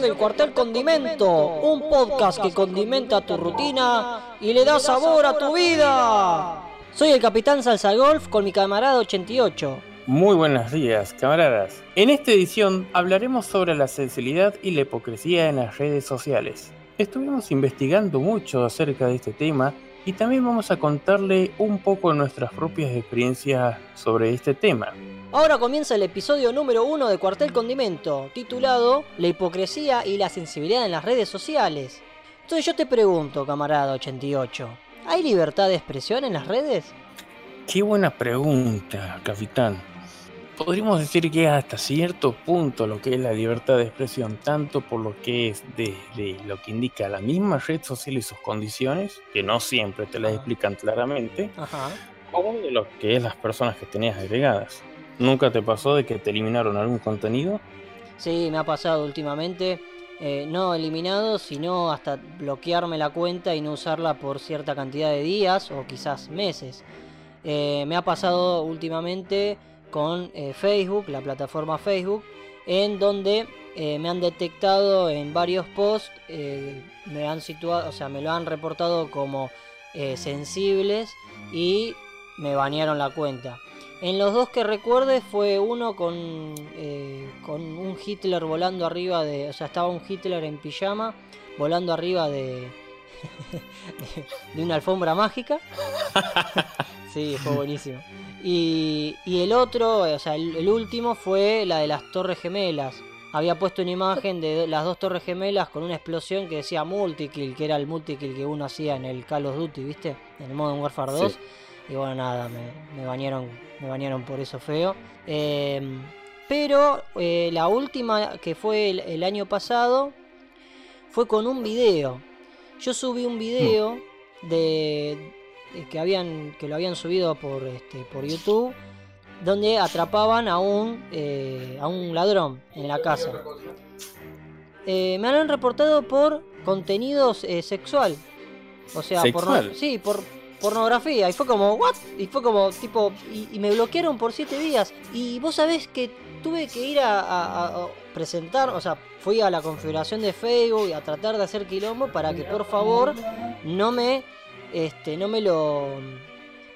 del Cuartel Condimento, un podcast que condimenta tu rutina y le da sabor a tu vida. Soy el capitán Salsa Golf con mi camarada 88. Muy buenos días, camaradas. En esta edición hablaremos sobre la sensibilidad y la hipocresía en las redes sociales. Estuvimos investigando mucho acerca de este tema y también vamos a contarle un poco nuestras propias experiencias sobre este tema. Ahora comienza el episodio número uno de Cuartel Condimento, titulado La hipocresía y la sensibilidad en las redes sociales. Entonces yo te pregunto, camarada 88, ¿hay libertad de expresión en las redes? Qué buena pregunta, capitán. Podríamos decir que hasta cierto punto lo que es la libertad de expresión, tanto por lo que es desde lo que indica la misma red social y sus condiciones, que no siempre te las explican claramente, como de lo que es las personas que tenías agregadas. ¿Nunca te pasó de que te eliminaron algún contenido? Sí, me ha pasado últimamente. Eh, no eliminado, sino hasta bloquearme la cuenta y no usarla por cierta cantidad de días o quizás meses. Eh, me ha pasado últimamente con eh, Facebook, la plataforma Facebook, en donde me han detectado en varios posts, me han situado, o sea, me lo han reportado como sensibles y me banearon la cuenta. En los dos que recuerde fue uno con, con un Hitler volando arriba de, o sea, estaba un Hitler en pijama volando arriba de, de una alfombra mágica. Sí, fue buenísimo. Y, el otro, o sea, el, último fue la de las Torres Gemelas. Había puesto una imagen de las dos Torres Gemelas con una explosión que decía multikill, que era el multikill que uno hacía en el Call of Duty, ¿viste? En el Modern Warfare 2. Y bueno, nada, me, bañaron, me bañaron por eso feo. Em, pero eh, la última, que fue el, año pasado, fue con un video. Yo subí un video de, eh, que, habían, que lo habían subido por, este, por YouTube, donde atrapaban a un, eh, a un ladrón en la casa. Eh, me han reportado por contenidos sexual. O sea, por sí, por pornografía. Y fue como, ¿what? Y fue como, tipo, y, me bloquearon por siete días. Y vos sabés que tuve que ir a, presentar, o sea, fui a la configuración de Facebook y a tratar de hacer quilombo para que por favor no me este, no me lo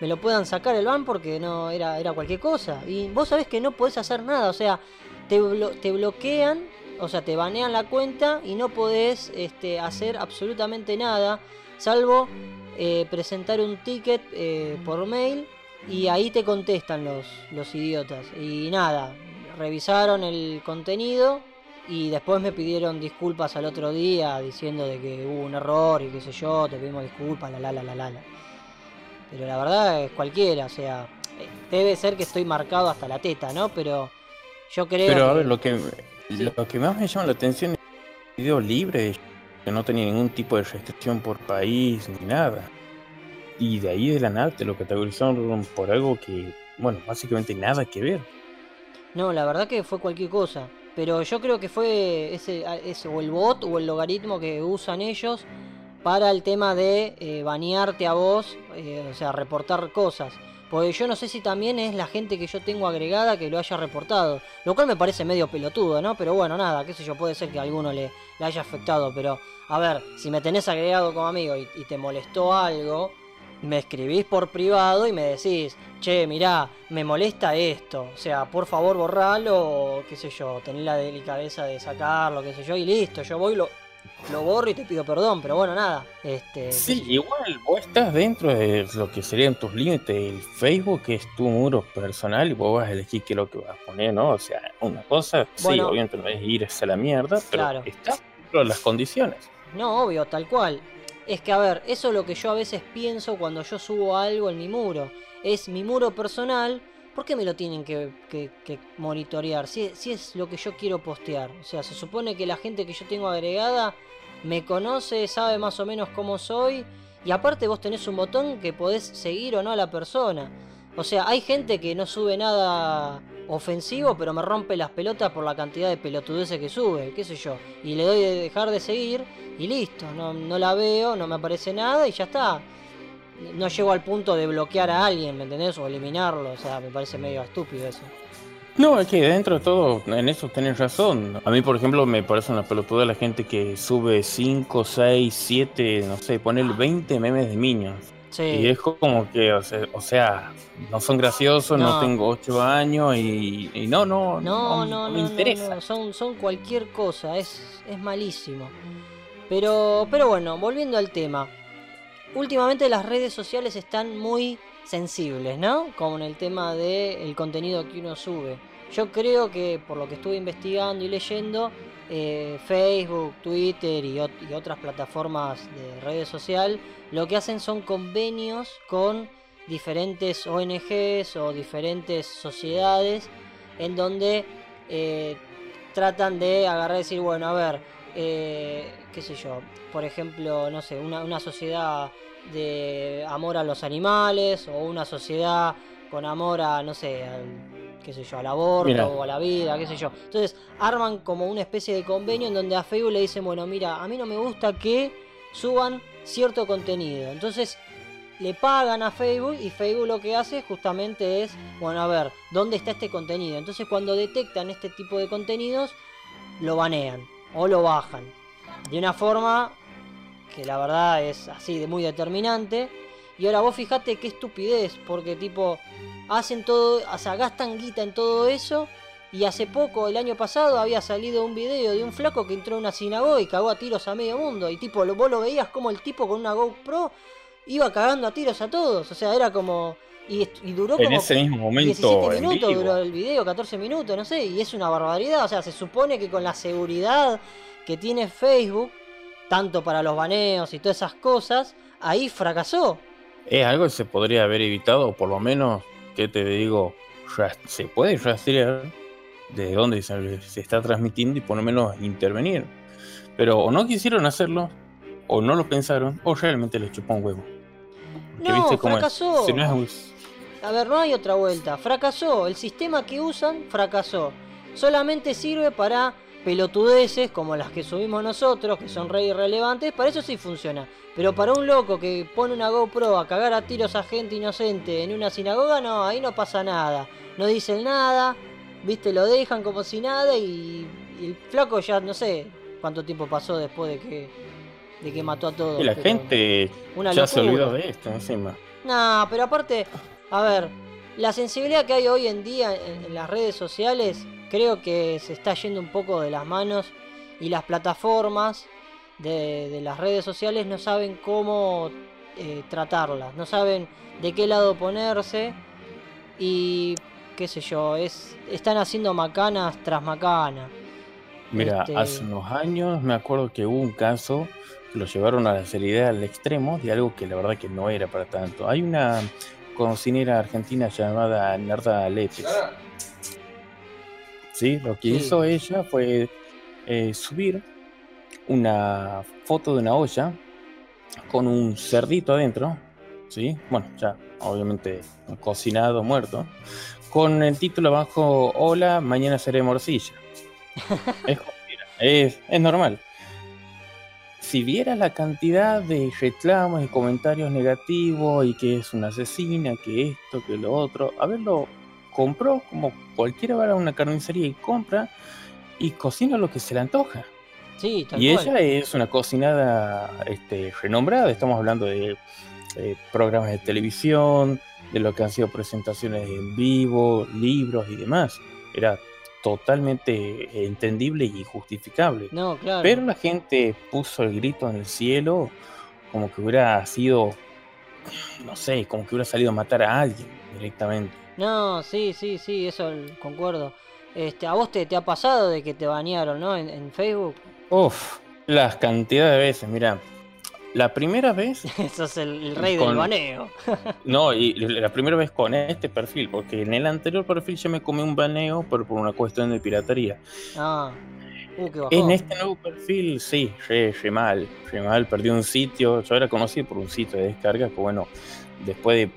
me lo puedan sacar el ban porque no era, era cualquier cosa. Y vos sabés que no podés hacer nada, o sea, te, te bloquean, o sea, te banean la cuenta y no podés este, hacer absolutamente nada, salvo eh, presentar un ticket eh, por mail y ahí te contestan los, los idiotas. Y nada, revisaron el contenido y después me pidieron disculpas al otro día diciendo de que hubo un error y qué sé yo, te pedimos disculpas, la la la la la. Pero la verdad es cualquiera, o sea, eh, debe ser que estoy marcado hasta la teta, ¿no? Pero yo creo Pero a ver, lo que lo que más me llama la atención es el video libre, que no tenía ningún tipo de restricción por país ni nada. Y de ahí de la nada te lo categorizaron por algo que, bueno, básicamente nada que ver. No, la verdad que fue cualquier cosa. Pero yo creo que fue ese, ese o el bot o el logaritmo que usan ellos para el tema de eh, banearte a vos, eh, o sea, reportar cosas. Porque yo no sé si también es la gente que yo tengo agregada que lo haya reportado. Lo cual me parece medio pelotudo, ¿no? Pero bueno, nada, qué sé yo, puede ser que alguno le, haya afectado. Pero, a ver, si me tenés agregado como amigo y te molestó algo, me escribís por privado y me decís, che, mirá, me molesta esto, o sea, por favor borralo, qué sé yo, tenés la delicadeza de sacarlo, qué sé yo, y listo, yo voy, lo, lo borro y te pido perdón, pero bueno, nada. Este, sí, igual vos estás dentro de lo que serían tus límites. El Facebook es tu muro personal y vos vas a elegir qué es lo que vas a poner, ¿no? O sea, una cosa, sí, obviamente no es ir a la mierda, pero claro. estás dentro de las condiciones. No, obvio, tal cual. Es que, a ver, eso es lo que yo a veces pienso cuando yo subo algo en mi muro. Es mi muro personal. ¿Por qué me lo tienen que, monitorear? Si, si, es lo que yo quiero postear. O sea, se supone que la gente que yo tengo agregada me conoce, sabe más o menos cómo soy. Y aparte vos tenés un botón que podés seguir o no a la persona. O sea, hay gente que no sube nada ofensivo, pero me rompe las pelotas por la cantidad de pelotudeces que sube, qué sé yo. Y le doy de dejar de seguir y listo, no, no la veo, no me aparece nada y ya está. No llego al punto de bloquear a alguien, ¿me entendés? O eliminarlo, o sea, me parece medio estúpido eso. No, es que dentro de todo, en eso tenés razón. A mí, por ejemplo, me parece una pelotuda la gente que sube 5, 6, 7, no sé, pone 20 memes de niños. Sí. Y es como que, o sea, no son graciosos, no, tengo 8 años y, no, no, no, no, no, me interesa. Son, son cualquier cosa, es, es malísimo. Pero, pero bueno, volviendo al tema. Últimamente las redes sociales están muy sensibles, ¿no? Como en el tema del contenido que uno sube. Yo creo que por lo que estuve investigando y leyendo, eh, Facebook, Twitter y, otras plataformas de redes sociales lo que hacen son convenios con diferentes ONGs o diferentes sociedades en donde eh, tratan de agarrar y decir, bueno, a ver, eh, qué sé yo, por ejemplo, no sé, una, una sociedad de amor a los animales o una sociedad con amor a, no sé, al, qué sé yo, al aborto o a la vida, qué sé yo. Entonces arman como una especie de convenio en donde a Facebook le dicen, bueno, mira, a mí no me gusta que suban cierto contenido. Entonces le pagan a Facebook y Facebook lo que hace justamente es, bueno, a ver, ¿dónde está este contenido? Entonces cuando detectan este tipo de contenidos, lo banean o lo bajan. De una forma que la verdad es así de muy determinante. Y ahora vos fijate qué estupidez, porque tipo, hacen todo, o sea, gastan guita en todo eso. Y hace poco, el año pasado, había salido un video de un flaco que entró a una sinagoga y cagó a tiros a medio mundo. Y tipo, vos lo veías como el tipo con una GoPro iba cagando a tiros a todos. O sea, era como. Y, duró como. En ese mismo momento. 17 minutos duró el video, 14 minutos, no sé. Y es una barbaridad. O sea, se supone que con la seguridad que tiene Facebook, tanto para los baneos y todas esas cosas, ahí fracasó. Es algo que se podría haber evitado, por lo menos, que te digo, se puede rastrear de dónde se, está transmitiendo y por lo menos intervenir. Pero o no quisieron hacerlo, o no lo pensaron, o realmente les chupó un huevo. no, fracasó. A ver, no hay otra vuelta. Fracasó. El sistema que usan fracasó. Solamente sirve para pelotudeces como las que subimos nosotros, que son re irrelevantes, para eso sí funciona. Pero para un loco que pone una GoPro a cagar a tiros a gente inocente en una sinagoga, no, ahí no pasa nada. No dicen nada, viste, lo dejan como si nada y, el flaco ya no sé cuánto tiempo pasó después de que, de que mató a todos. Y la gente ya se olvidó de esto encima. No, pero aparte, a ver, la sensibilidad que hay hoy en día en las redes sociales creo que se está yendo un poco de las manos y las plataformas de, las redes sociales no saben cómo eh, tratarlas, no saben de qué lado ponerse y qué sé yo, es, están haciendo macanas tras macanas. Mira, este, hace unos años me acuerdo que hubo un caso que lo llevaron a la seriedad al extremo de algo que la verdad que no era para tanto. Hay una cocinera argentina llamada Nerda Leches ¿sí? Lo que hizo ella fue eh, subir una foto de una olla con un cerdito adentro, ¿sí? Bueno, ya obviamente cocinado, muerto, con el título abajo, hola, mañana seré morcilla. es, es, normal. Si viera la cantidad de reclamos y comentarios negativos y que es una asesina, que esto, que lo otro, a verlo compró, como cualquiera va a una carnicería y compra y cocina lo que se le antoja. Sí, y ella es una cocinada este, renombrada, estamos hablando de programas de televisión, de lo que han sido presentaciones en vivo, libros y demás. Era totalmente entendible y justificable. No, claro. Pero la gente puso el grito en el cielo como que hubiera sido, no sé, como que hubiera salido a matar a alguien directamente. No, sí, sí, sí, eso concuerdo. Este, ¿A vos te, te ha pasado de que te banearon, no? En, Facebook. Uf, las cantidades de veces, mira. La primera vez. Eso es el, rey del baneo. no, y la primera vez con este perfil, porque en el anterior perfil ya me comí un baneo, pero por una cuestión de piratería. Ah. Uh, qué en este nuevo perfil, sí, re, re mal, re mal, perdí un sitio, yo era conocido por un sitio de descarga, que bueno, después de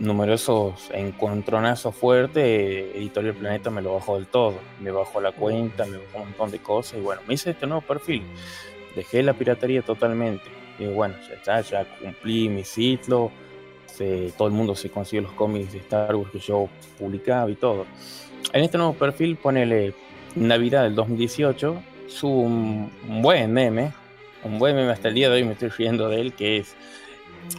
numerosos encontronazos fuertes, Editorial Planeta me lo bajó del todo. Me bajó la cuenta, me bajó un montón de cosas y bueno, me hice este nuevo perfil. Dejé la piratería totalmente. Y bueno, ya está, ya cumplí mi ciclo. todo el mundo se consiguió los cómics de Star Wars que yo publicaba y todo. en este nuevo perfil ponele Navidad del 2018, subo un, buen meme, un buen meme hasta el día de hoy me estoy riendo de él, que es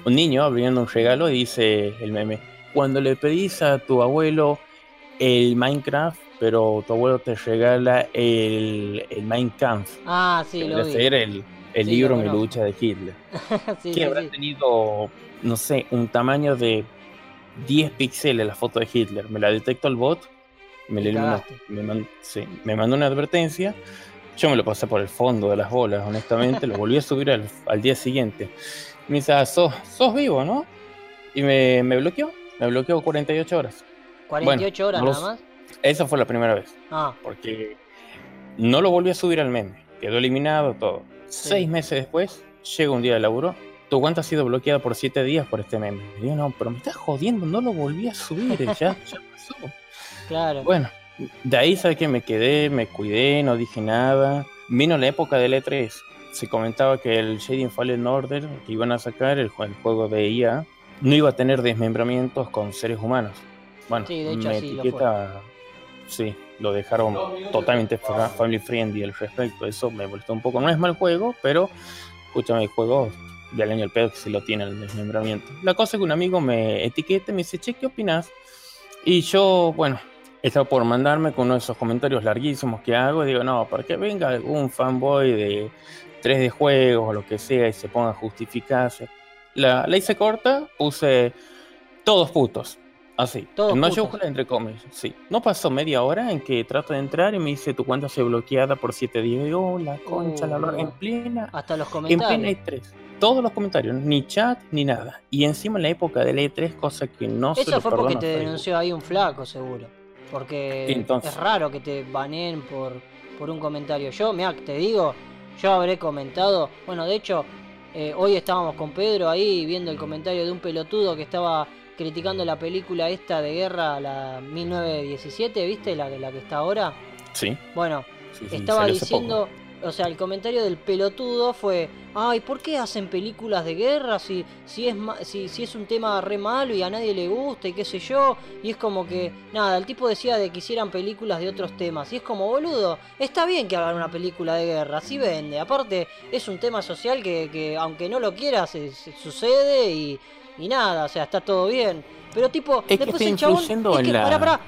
un niño abriendo un regalo y dice el meme, cuando le pedís a tu abuelo el Minecraft, pero tu abuelo te regala el, el Minecraft. Ah, sí, lo vi. el, el libro Mi lucha de Hitler. que habrá tenido, no sé, un tamaño de 10 píxeles la foto de Hitler. Me la detectó el bot, me, le me, me mandó una advertencia. Yo me lo pasé por el fondo de las bolas, honestamente. lo volví a subir al, al día siguiente. Me dice, ah, sos, sos vivo, ¿no? Y me, me bloqueó. Me bloqueó 48 horas. ¿48 horas nada más? Esa fue la primera vez. Ah. Porque no lo volví a subir al meme. Quedó eliminado todo. Seis meses después, llega un día de laburo. Tu cuenta ha sido bloqueada por siete días por este meme. Y no, pero me estás jodiendo, no lo volví a subir, ya, ya pasó. Claro. Bueno, de ahí sabes que me quedé, me cuidé, no dije nada. Vino la época del E3. Se comentaba que el Shading Fallen Order que iban a sacar, el, juego de IA, no iba a tener desmembramientos con seres humanos. Bueno, sí, de hecho, me etiqueta, sí, lo dejaron totalmente family friendly al respecto. Eso me molestó un poco. No es mal juego, pero escúchame, el juego del año el pedo que se lo tiene el desmembramiento. La cosa es que un amigo me etiqueta y me dice, che, ¿qué opinas? Y yo, bueno, estaba por mandarme con uno de esos comentarios larguísimos que hago. Y digo, no, para que venga algún fanboy de 3D juegos o lo que sea y se ponga a justificarse. La, la hice corta, puse todos putos. Así, ah, en mayúscula entre comillas, sí. No pasó media hora en que trato de entrar y me dice tu cuenta se bloqueada por siete días. Y oh, la concha, la uh, en plena. Hasta los comentarios. En plena E3. Todos los comentarios, ni chat ni nada. Y encima en la época del E3, cosa que no Eso fue porque te denunció ahí un flaco, seguro. Porque es raro que te baneen por, por un comentario. Yo, mira, te digo, yo habré comentado. Bueno, de hecho, eh, hoy estábamos con Pedro ahí viendo el comentario de un pelotudo que estaba criticando la película esta de guerra, la 1917, ¿viste? La, la que está ahora. Sí. Bueno, estaba diciendo, o sea, el comentario del pelotudo fue, ay, ¿por qué hacen películas de guerra si, si, es, si, si es un tema re malo y a nadie le gusta y qué sé yo? Y es como que, nada, el tipo decía de que hicieran películas de otros temas. Y es como, boludo, está bien que hagan una película de guerra, así vende. Aparte, es un tema social que, que aunque no lo quieras, sucede y y nada, o sea, está todo bien. Pero tipo, después el chabón.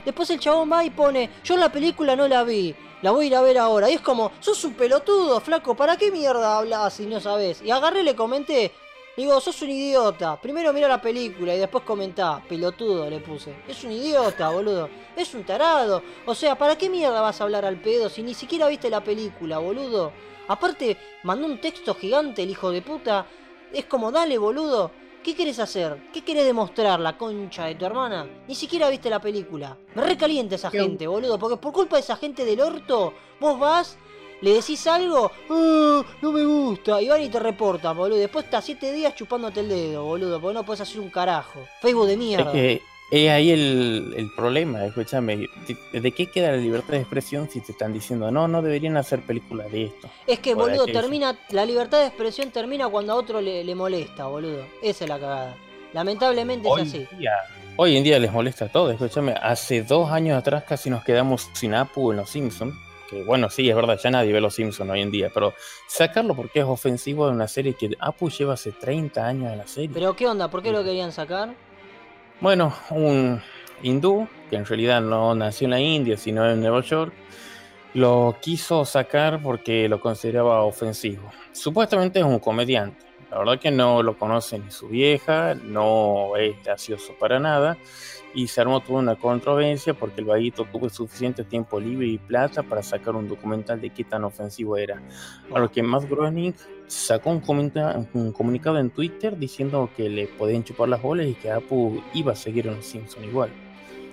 después el chabón va y pone, yo la película no la vi, la voy a ir a ver ahora. Y es como, sos un pelotudo, flaco, ¿para qué mierda hablas si no sabes? Y agarré y le comenté, digo, sos un idiota. Primero mira la película y después comentá, pelotudo le puse. Es un idiota, boludo. Es un tarado. O sea, ¿para qué mierda vas a hablar al pedo si ni siquiera viste la película, boludo? Aparte, mandó un texto gigante el hijo de puta. Es como, dale, boludo. ¿Qué querés hacer? ¿Qué querés demostrar, la concha de tu hermana? Ni siquiera viste la película. Me recalienta esa gente, boludo, porque por culpa de esa gente del orto, vos vas, le decís algo, ah, no me gusta, y van y te reportan, boludo. Después estás siete días chupándote el dedo, boludo, porque no puedes hacer un carajo. Facebook de mierda. Es ahí el, problema, escúchame, ¿de, qué queda la libertad de expresión si te están diciendo no, no deberían hacer películas de esto? Es que, boludo, termina, la libertad de expresión termina cuando a otro le, molesta, boludo. Esa es la cagada. Lamentablemente es así. hoy en día les molesta todo, escúchame, hace dos años atrás casi nos quedamos sin Apu en Los Simpsons. Que bueno, sí, es verdad, ya nadie ve Los Simpsons hoy en día, pero sacarlo porque es ofensivo de una serie que Apu lleva hace 30 años en la serie. Pero ¿qué onda? ¿Por qué lo querían sacar? Bueno, un hindú, que en realidad no nació en la India, sino en Nueva York, lo quiso sacar porque lo consideraba ofensivo. Supuestamente es un comediante. La verdad que no lo conoce ni su vieja, no es gracioso para nada y se armó toda una controversia porque el vaguito tuvo suficiente tiempo libre y plata para sacar un documental de qué tan ofensivo era. A lo que Matt Groening sacó un, un, comunicado en Twitter diciendo que le podían chupar las bolas y que Apu iba a seguir en Los Simpsons igual.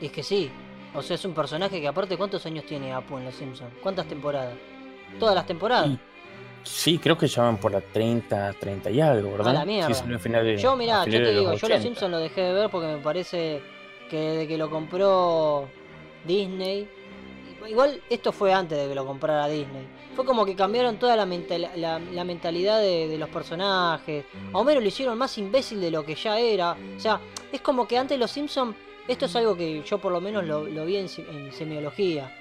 Y es que sí, o sea, es un personaje que aparte, ¿cuántos años tiene Apu en Los Simpsons? ¿Cuántas temporadas? Todas las temporadas. Sí, creo que llaman por la 30, 30 y algo, ¿verdad? A la mierda. yo, mirá, yo te digo, yo Los Simpsons lo dejé de ver porque me parece que desde que lo compró Disney, igual esto fue antes de que lo comprara Disney, fue como que cambiaron toda la, la, mentalidad de, los personajes. A Homero lo hicieron más imbécil de lo que ya era. O sea, es como que antes los Simpsons Esto es algo que yo por lo menos lo, vi en, semiología,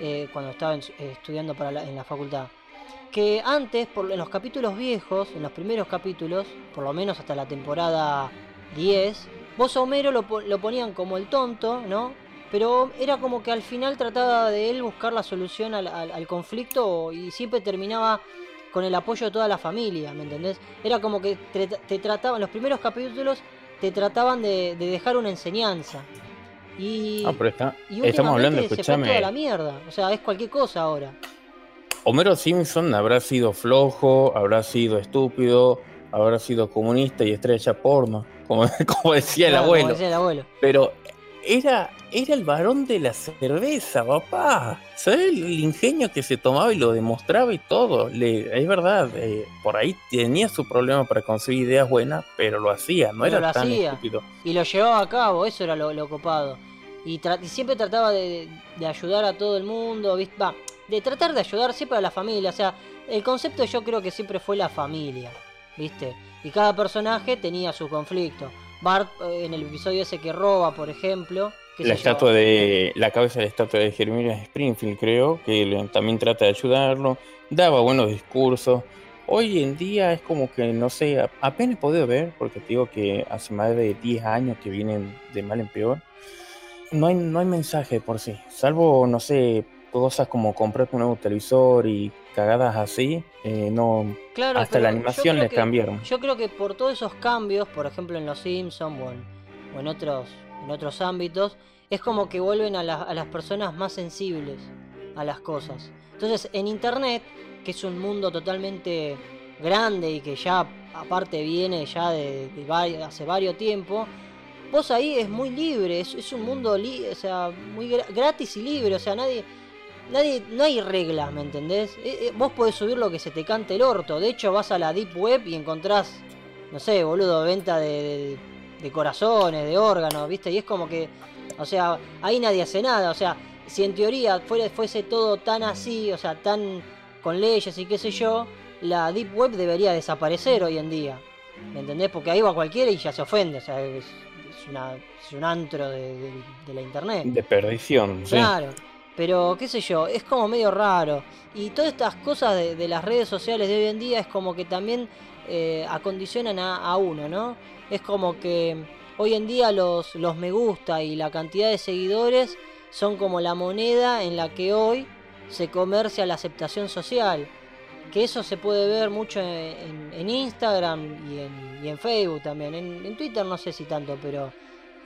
eh, cuando estaba estudiando para en la facultad. Que antes, por, en los capítulos viejos, en los primeros capítulos, por lo menos hasta la temporada 10, vos a Homero lo, lo ponían como el tonto, ¿no? Pero era como que al final trataba de él buscar la solución al, conflicto y siempre terminaba con el apoyo de toda la familia, ¿me entendés? Era como que te, trataban, los primeros capítulos te trataban de, dejar una enseñanza. Y, ah, pero está, estamos hablando, escuchame. Se la mierda, o sea, es cualquier cosa ahora. Homero Simpson habrá sido flojo, habrá sido estúpido, habrá sido comunista y estrella porno, como, como decía, el abuelo. Como decía el abuelo. Pero era, era el varón de la cerveza, papá. ¿Sabes el ingenio que se tomaba y lo demostraba y todo? Le, es verdad, eh, por ahí tenía su problema para conseguir ideas buenas, pero lo hacía, no era tan estúpido. Y lo llevaba a cabo, eso era lo, copado. Y, siempre trataba de, ayudar a todo el mundo, Va, de tratar de ayudar siempre a la familia. O sea, el concepto yo creo que siempre fue la familia, ¿viste? Y cada personaje tenía su conflicto. Bart eh, en el episodio ese que roba, por ejemplo. La estatua de. La cabeza de la estatua de Jeremiah Springfield, creo, que también trata de ayudarlo. Daba buenos discursos. Hoy en día es como que, no sé, apenas he podido ver, porque te digo que hace más de 10 años que vienen de mal en peor. No hay, no hay mensaje por sí, salvo, no sé, cosas como comprar un nuevo televisor y cagadas así, eh, no claro, hasta la animación le cambiaron. Yo creo que por todos esos cambios, por ejemplo en Los Simpsons o en, otros, en otros ámbitos, es como que vuelven a, a las personas más sensibles a las cosas. Entonces en Internet, que es un mundo totalmente grande y que ya aparte viene ya de, hace varios tiempo, vos ahí es muy libre, es, un mundo o sea, muy gratis y libre, o sea, nadie nadie, no hay reglas, ¿me entendés? Eh, eh, vos podés subir lo que se te cante el orto. De hecho, vas a la Deep Web y encontrás, no sé, boludo, venta de, de, corazones, de órganos, ¿viste? Y es como que, o sea, ahí nadie hace nada. O sea, si en teoría fuese todo tan así, o sea, tan con leyes y qué sé yo, la Deep Web debería desaparecer hoy en día. ¿Me entendés? Porque ahí va cualquiera y ya se ofende. O sea, es, un antro de, la internet. De perdición, Claro. Pero qué sé yo, es como medio raro. Y todas estas cosas de, las redes sociales de hoy en día es como que también eh, acondicionan a, uno, ¿no? Es como que hoy en día los, los me gusta y la cantidad de seguidores son como la moneda en la que hoy se comercia la aceptación social. Que eso se puede ver mucho en, Instagram y en, y en, Facebook también. en Twitter no sé si tanto, pero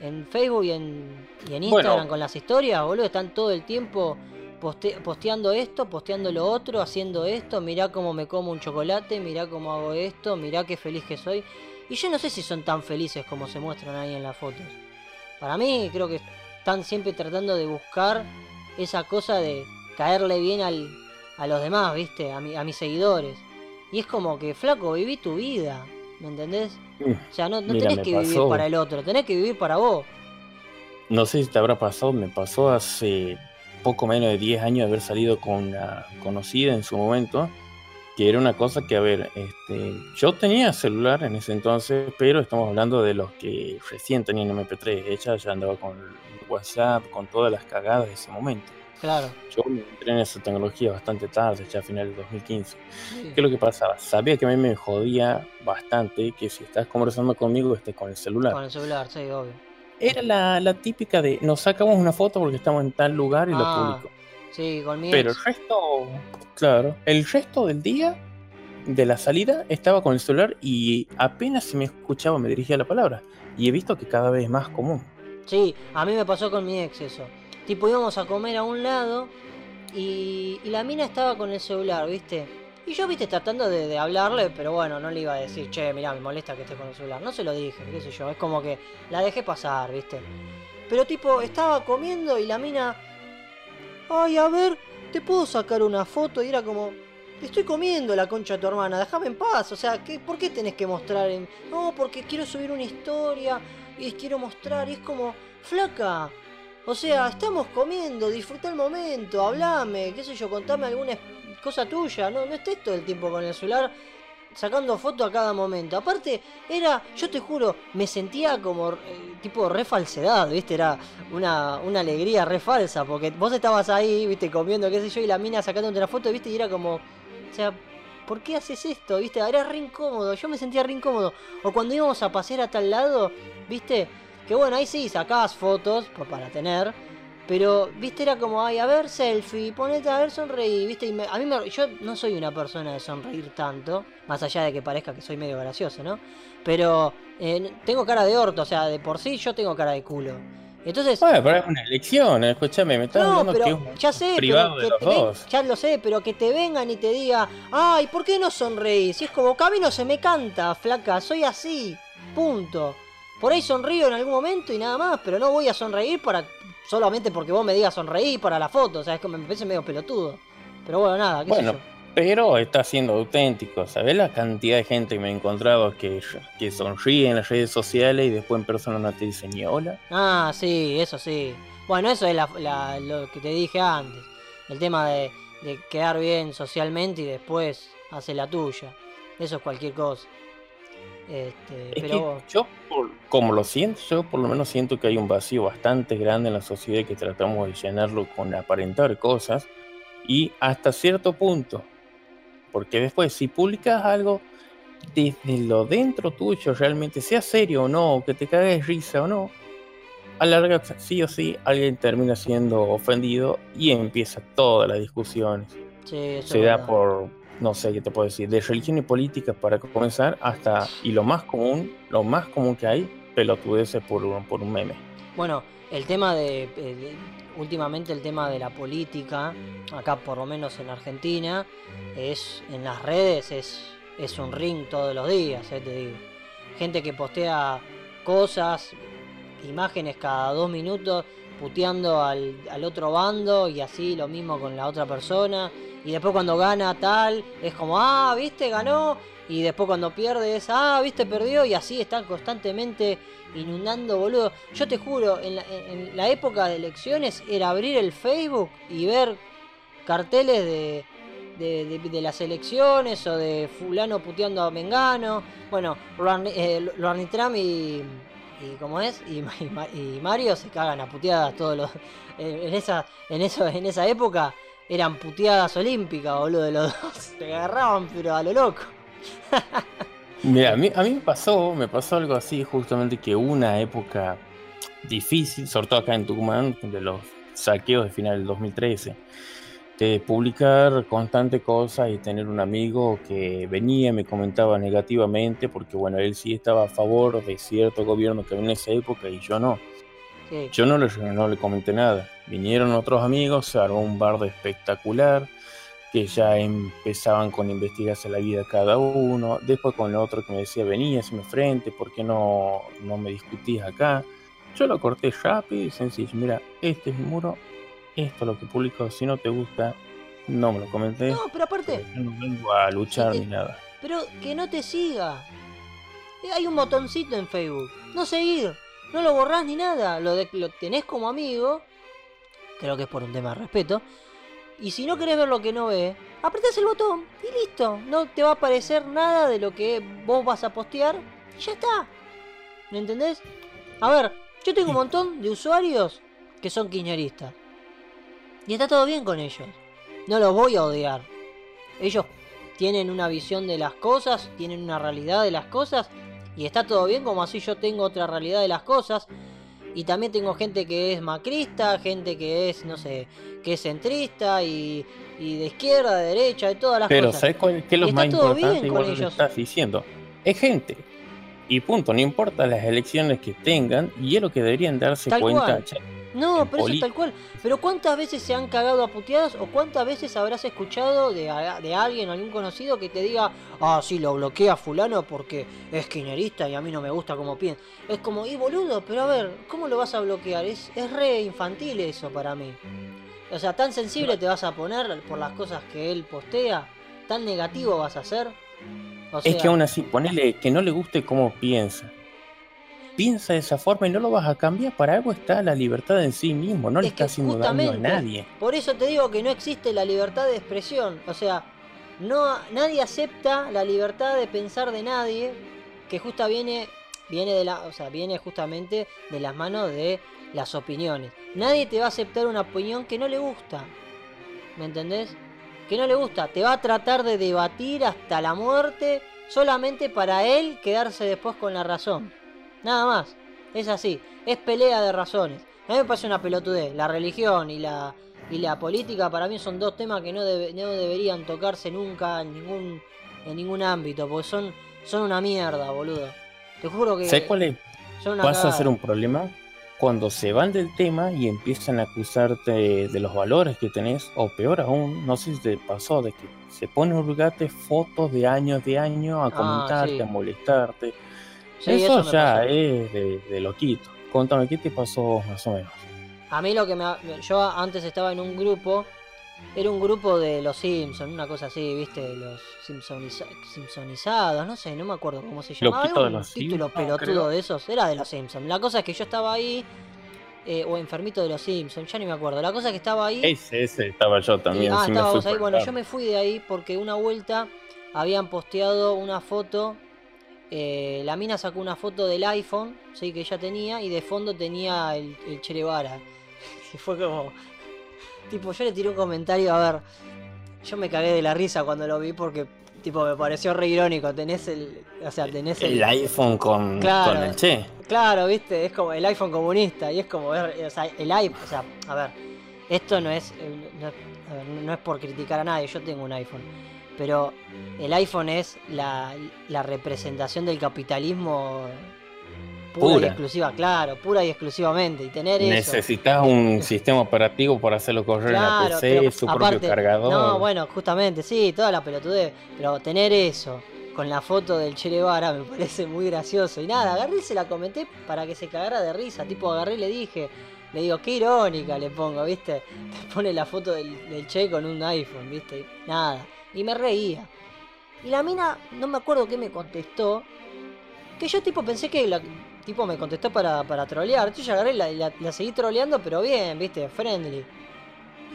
en Facebook y en, Instagram con las historias, boludo, están todo el tiempo posteando esto, posteando lo otro, haciendo esto, mirá cómo me como un chocolate, mirá cómo hago esto, mirá qué feliz que soy. Y yo no sé si son tan felices como se muestran ahí en las fotos. Para mí creo que están siempre tratando de buscar esa cosa de caerle bien al, a los demás, ¿viste? A, a mis seguidores. Y es como que, flaco, viví tu vida. ¿Me entendés? Mm. O sea, no, tenés que vivir para el otro, tenés que vivir para vos. No sé si te habrá pasado, me pasó hace poco menos de 10 años de haber salido con una conocida en su momento, que era una cosa que, a ver, este, yo tenía celular en ese entonces, pero estamos hablando de los que recién tenían MP3, ella ya andaba con WhatsApp, con todas las cagadas de ese momento. Claro. Yo me entré en esa tecnología bastante tarde, ya a finales del 2015. ¿Qué es lo que pasaba? Sabía que a mí me jodía bastante que si estás conversando conmigo estés con el celular. Con el celular, sí, obvio. Era la, la típica de nos sacamos una foto porque estamos en tal lugar y lo ah, publico. Sí, con Pero el resto, claro, el resto del día de la salida estaba con el celular y apenas se me escuchaba me dirigía la palabra. Y he visto que cada vez es más común. Sí, a mí me pasó con mi ex eso. Tipo, íbamos a comer a un lado y, la mina estaba con el celular, ¿viste? Y yo, viste, tratando de, hablarle, pero bueno, no le iba a decir, che, mirá, me molesta que estés con el celular. No se lo dije, qué sé yo. Es como que la dejé pasar, ¿viste? Pero tipo, estaba comiendo y la mina. Ay, a ver, ¿te puedo sacar una foto? Y era como. Estoy comiendo la concha de tu hermana, déjame en paz. O sea, ¿qué, ¿por qué tenés que mostrar en.? No, porque quiero subir una historia y quiero mostrar. Y es como. Flaca, o sea, estamos comiendo, disfruta el momento, hablame, qué sé yo, contame alguna cosa tuya. No, no estés todo el tiempo con el celular sacando fotos a cada momento. Aparte, era, yo te juro, me sentía como eh, tipo re falsedad, ¿viste? Era una, una alegría re falsa, porque vos estabas ahí, ¿viste? Comiendo, qué sé yo, y la mina sacándote la foto, ¿viste? Y era como, o sea, ¿por qué haces esto? ¿Viste? Era re incómodo, yo me sentía re incómodo. O cuando íbamos a pasear a tal lado, ¿viste? Que bueno, ahí sí, sacabas fotos para tener pero, viste, era como, ay, a ver, selfie, ponete a ver, sonreír, viste. Y a mí me, yo no soy una persona de sonreír tanto, más allá de que parezca que soy medio gracioso, ¿no? Pero eh, tengo cara de orto, o sea, de por sí yo tengo cara de culo. Entonces. Bueno, pero es una elección, escúchame, me estás no, pero que ya sé, pero que ya lo sé, pero que te vengan y te diga, ay, ¿por qué no sonreís? Si es como, camino se me canta, flaca, soy así, punto. Por ahí sonrío en algún momento y nada más, pero no voy a sonreír para solamente porque vos me digas sonreí para la foto, o sea, es que me parece medio pelotudo. Pero bueno, nada, qué bueno, Pero está siendo auténtico, ¿sabés la cantidad de gente que me he encontrado que, que sonríe en las redes sociales y después en persona no te dice ni hola? Ah, sí, eso sí. Bueno, eso es lo que te dije antes. El tema de, de quedar bien socialmente y después hace la tuya. Eso es cualquier cosa. Este, pero... yo, como lo siento, yo por lo menos siento que hay un vacío bastante grande en la sociedad que tratamos de llenarlo con aparentar cosas y hasta cierto punto. Porque después, si publicas algo desde lo dentro tuyo, realmente sea serio o no, que te cagues risa o no, a larga sí o sí alguien termina siendo ofendido y empieza toda la discusión. Se da por no sé qué te puedo decir, de religión y política para comenzar hasta, y lo más común, lo más común que hay, pelotudeces por un, por un meme. Bueno, el tema de, eh, últimamente el tema de la política, acá por lo menos en Argentina, es en las redes es, es un ring todos los días, eh, te digo. Gente que postea cosas, imágenes cada dos minutos, puteando al, al otro bando y así lo mismo con la otra persona y después cuando gana tal, es como, ah, viste, ganó, y después cuando pierde es, ah, viste, perdió, y así están constantemente inundando, boludo. Yo te juro, en la, época de elecciones era abrir el Facebook y ver carteles de, de, las elecciones o de fulano puteando a Mengano. Bueno, eh, Trump y, y como es y, y, Mario se cagan a puteadas todos los en esa en eso en esa época eran puteadas olímpicas, boludo, de los dos. Se agarraban, pero a lo loco. Mira, a mí, a mí me pasó, me pasó algo así, justamente que una época difícil, sobre todo acá en Tucumán, de los saqueos de final del 2013, de publicar constante cosas y tener un amigo que venía y me comentaba negativamente, porque bueno, él sí estaba a favor de cierto gobierno que había en esa época y yo no. Yo no le, no le comenté nada. Vinieron otros amigos, se armó un bardo espectacular, que ya empezaban con investigarse la vida cada uno. Después con el otro que me decía, vení, hazme frente, ¿por qué no, no me discutís acá? Yo lo corté rápido y sencillo. Mira, este es mi muro, esto es lo que publico. Si no te gusta, no me lo comenté. No, pero aparte. no vengo a luchar ni nada. Pero que no te siga. Hay un botoncito en Facebook. No seguir. No lo borrás ni nada. Lo, de, lo tenés como amigo creo que es por un tema de respeto. Y si no querés ver lo que no ve, apretás el botón y listo. No te va a aparecer nada de lo que vos vas a postear y ya está. ¿Me entendés? A ver, yo tengo un montón de usuarios que son kirchneristas. Y está todo bien con ellos. No los voy a odiar. Ellos tienen una visión de las cosas, tienen una realidad de las cosas. Y está todo bien como así yo tengo otra realidad de las cosas. Y también tengo gente que es macrista, gente que es, no sé, que es centrista y, de izquierda, de derecha, de todas las cosas. Pero ¿sabes qué es lo más importante? Igual lo estás diciendo. Es gente. Y punto, no importa las elecciones que tengan, y es lo que deberían darse cuenta. No, pero eso tal cual. Pero ¿cuántas veces se han cagado a puteadas o cuántas veces habrás escuchado de, de alguien o algún conocido que te diga, ah, sí, lo bloquea fulano porque es quinerista y a mí no me gusta como piensa? Es como, y boludo, pero a ver, ¿cómo lo vas a bloquear? Es, es re infantil eso para mí. O sea, tan sensible te vas a poner por las cosas que él postea, tan negativo vas a ser. es que aún así, ponele que no le guste cómo piensa piensa de esa forma y no lo vas a cambiar. Para algo está la libertad en sí mismo, no le está haciendo daño a nadie. Por eso te digo que no existe la libertad de expresión. O sea, no, nadie acepta la libertad de pensar de nadie, que justa viene, viene de la, o sea, viene justamente de las manos de las opiniones. Nadie te va a aceptar una opinión que no le gusta. ¿Me entendés? Que no le gusta. Te va a tratar de debatir hasta la muerte solamente para él quedarse después con la razón. Nada más. Es así. Es pelea de razones. A mí me parece una pelotudez. La religión y la, y la política para mí son dos temas que no, no deberían tocarse nunca en ningún, en ningún ámbito. Porque son, son una mierda, boludo. Te juro que... ¿Sabes cuál es? Vas a ser un problema cuando se van del tema y empiezan a acusarte de los valores que tenés, o peor aún, no sé si te pasó, de que se ponen a fotos de años de años a ah, comentarte, a molestarte. Eso, ya es de, loquito. Contame, ¿qué te pasó más o menos? A mí lo que me... Yo antes estaba en un grupo, era un grupo de los Simpsons, una cosa así, viste, los Simpsonizados, no sé, no me acuerdo cómo se llamaba. Era un título pelotudo de esos, era de los Simpsons. La cosa es que yo estaba ahí, eh, o enfermito de los Simpsons, ya ni me acuerdo. La cosa es que estaba ahí. Ese, ese estaba yo también. ah, estábamos ahí. Bueno, yo me fui de ahí porque una vuelta habían posteado una foto. Eh, la mina sacó una foto del iPhone, sí, que ella tenía, y de fondo tenía el, el Cherevara. Y fue como. Tipo, yo le tiré un comentario, a ver. Yo me cagué de la risa cuando lo vi porque tipo me pareció re irónico, tenés el, o sea, tenés el, iPhone con, con, el Che. Claro, viste, es como el iPhone comunista y es como, o sea, el iPhone, o sea, a ver, esto no es, no, es por criticar a nadie, yo tengo un iPhone, pero el iPhone es la, la representación del capitalismo Pura, y exclusiva, claro, pura y exclusivamente. Y tener Necesitas un sistema operativo para hacerlo correr en la PC, su propio cargador. No, bueno, justamente, sí, toda la pelotudez. Pero tener eso con la foto del Che Guevara me parece muy gracioso. Y nada, agarré y se la comenté para que se cagara de risa. Tipo, agarré y le dije, le digo, qué irónica le pongo, ¿viste? Te pone la foto del, Che con un iPhone, ¿viste? nada. Y me reía. Y la mina, no me acuerdo qué me contestó. Que yo tipo pensé que la, tipo me contestó para, para trolear. Entonces yo agarré y la, la, seguí troleando, pero bien, viste, friendly.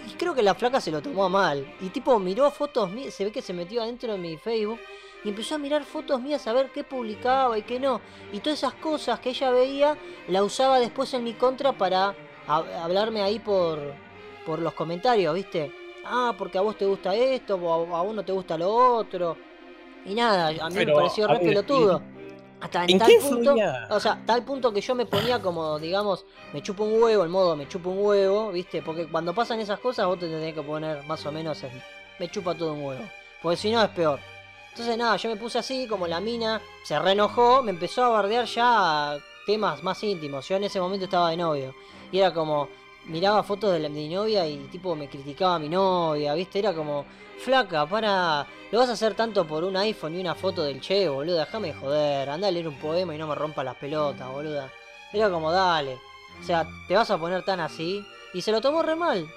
Y creo que la flaca se lo tomó mal. Y tipo miró fotos mías, se ve que se metió adentro de mi Facebook. Y empezó a mirar fotos mías a ver qué publicaba y qué no. Y todas esas cosas que ella veía, la usaba después en mi contra para hablarme ahí por, por los comentarios, ¿viste? Ah, porque a vos te gusta esto, o a, vos no te gusta lo otro. Y nada, a mí me pareció re pelotudo. Hasta en, tal punto, o sea, tal punto que yo me ponía como, digamos, me chupo un huevo, el modo me chupo un huevo, ¿viste? Porque cuando pasan esas cosas vos te tenés que poner más o menos en, me chupa todo un huevo. Porque si no es peor. Entonces nada, yo me puse así, como la mina se reenojó, me empezó a bardear ya temas más íntimos. Yo en ese momento estaba de novio. Y era como, miraba fotos de, mi novia y tipo me criticaba a mi novia, ¿viste? Era como, flaca, para. Lo vas a hacer tanto por un iPhone y una foto del che, boludo. Déjame joder. Anda a leer un poema y no me rompa las pelotas, boluda. Era como, dale. O sea, te vas a poner tan así. Y se lo tomó re mal.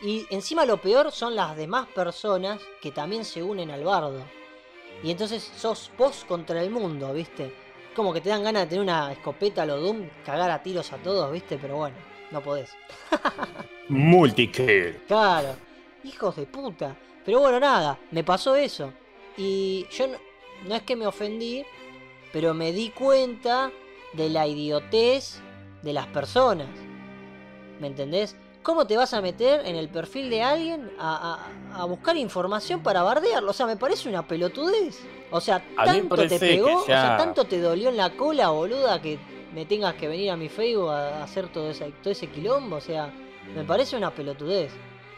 Y encima lo peor son las demás personas que también se unen al bardo. Y entonces sos vos contra el mundo, ¿viste? Como que te dan ganas de tener una escopeta a lo Doom, cagar a tiros a todos, ¿viste? Pero bueno, no podés. Multikill. Claro. Hijos de puta. Pero bueno, nada, me pasó eso. Y yo no, es que me ofendí, pero me di cuenta de la idiotez de las personas. ¿Me entendés? ¿Cómo te vas a meter en el perfil de alguien a, buscar información para bardearlo? O sea, me parece una pelotudez. O sea, tanto te pegó, o sea, tanto te dolió en la cola, boluda, que me tengas que venir a mi Facebook a hacer todo ese, todo ese quilombo. O sea, me parece una pelotudez.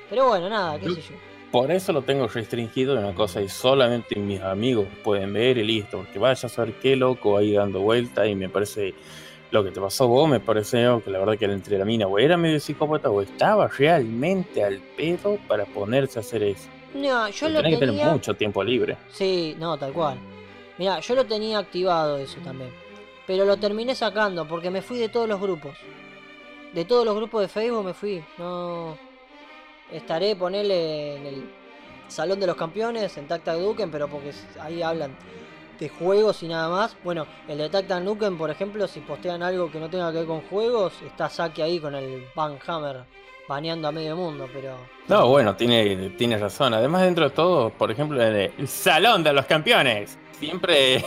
Pero bueno, nada, qué sé yo. Por eso lo tengo restringido en una cosa y solamente mis amigos pueden ver y listo. Porque vaya a saber qué loco ahí dando vuelta y me parece lo que te pasó vos, me parece que la verdad que entre la mina o era medio psicópata o estaba realmente al pedo para ponerse a hacer eso. No, yo lo tenía... que tener mucho tiempo libre. Sí, no, tal cual. Mira, yo lo tenía activado eso también. Pero lo terminé sacando porque me fui de todos los grupos. De todos los grupos de Facebook me fui. No estaré, ponerle en el Salón de los Campeones, en Tactac Duken, pero porque ahí hablan de juegos y nada más. Bueno, el de Tactac Duken, por ejemplo, si postean algo que no tenga que ver con juegos, está Saki ahí con el Van Hammer baneando a medio mundo, pero... No, bueno, tiene, tiene razón. Además, dentro de todo, por ejemplo, el, el Salón de los Campeones. Siempre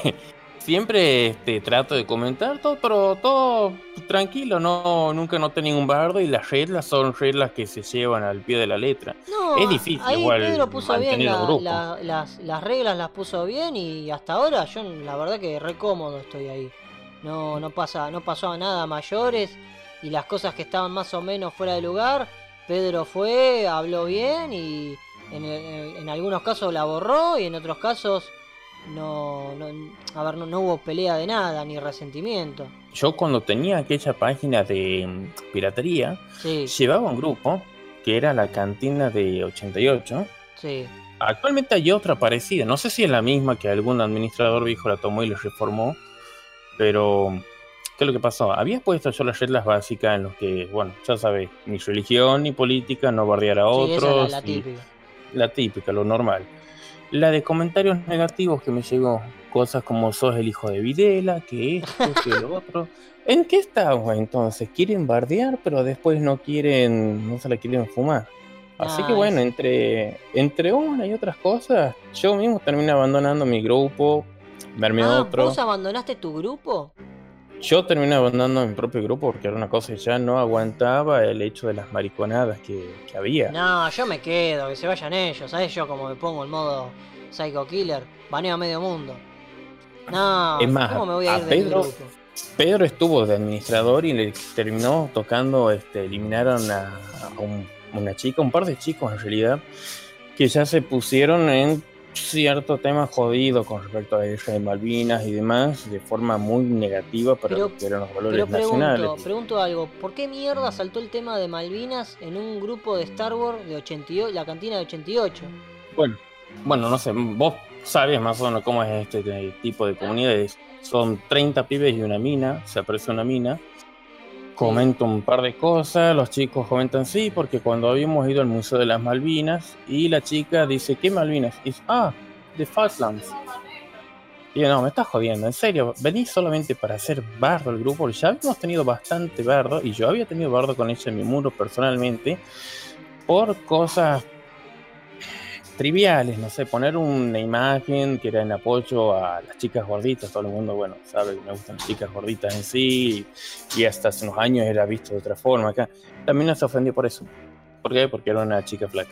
siempre este, trato de comentar todo, pero todo tranquilo, no, nunca noté ningún bardo y las reglas son reglas que se llevan al pie de la letra. es difícil ahí igual Pedro puso bien las, las, reglas, las puso bien y hasta ahora yo la verdad que re cómodo estoy ahí. No, no pasa, no pasó nada mayores y las cosas que estaban más o menos fuera de lugar, Pedro fue, habló bien y en, en algunos casos la borró y en otros casos no, no, a ver, no, hubo pelea de nada, ni resentimiento. Yo cuando tenía aquella página de mm, piratería, llevaba un grupo que era la cantina de 88. Sí. Actualmente hay otra parecida, no sé si es la misma que algún administrador viejo la tomó y la reformó, pero ¿qué es lo que pasó? Había puesto yo las reglas básicas en los que, bueno, ya sabes, ni religión ni política, no bardear a otros. la típica. La típica, lo normal. La de comentarios negativos que me llegó. Cosas como sos el hijo de Videla, que esto, que lo otro. ¿En qué estamos entonces? Quieren bardear, pero después no quieren, no se la quieren fumar. Así que bueno, entre, entre una y otras cosas, yo mismo terminé abandonando mi grupo, verme ah, otro. ¿Vos abandonaste tu grupo? Yo terminé abandonando mi propio grupo porque era una cosa que ya no aguantaba el hecho de las mariconadas que, había. No, yo me quedo, que se vayan ellos, ¿sabes? Yo como me pongo el modo Psycho Killer, baneo a medio mundo. No, es más, ¿cómo me voy a, ir Pedro, grupo? Pedro estuvo de administrador y le terminó tocando, este, eliminaron a, una chica, un par de chicos en realidad, que ya se pusieron en cierto tema jodido con respecto a la de Malvinas y demás, de forma muy negativa para pero, que eran los valores pero pregunto, nacionales. Pregunto algo, ¿por qué mierda saltó el tema de Malvinas en un grupo de Star Wars de 88, la cantina de 88? Bueno, bueno, no sé, vos sabes más o menos cómo es este tipo de comunidades. Son 30 pibes y una mina, se aparece una mina comento un par de cosas, los chicos comentan sí, porque cuando habíamos ido al Museo de las Malvinas y la chica dice, ¿qué Malvinas? Y ah, de Falklands. Y yo, no, me estás jodiendo, en serio, venís solamente para hacer bardo el grupo, ya habíamos tenido bastante bardo y yo había tenido bardo con ella en mi muro personalmente por cosas triviales, no sé, poner una imagen que era en apoyo a las chicas gorditas, todo el mundo, bueno, sabe que me gustan las chicas gorditas en sí, y hasta hace unos años era visto de otra forma acá. También se ofendió por eso. ¿Por qué? Porque era una chica flaca.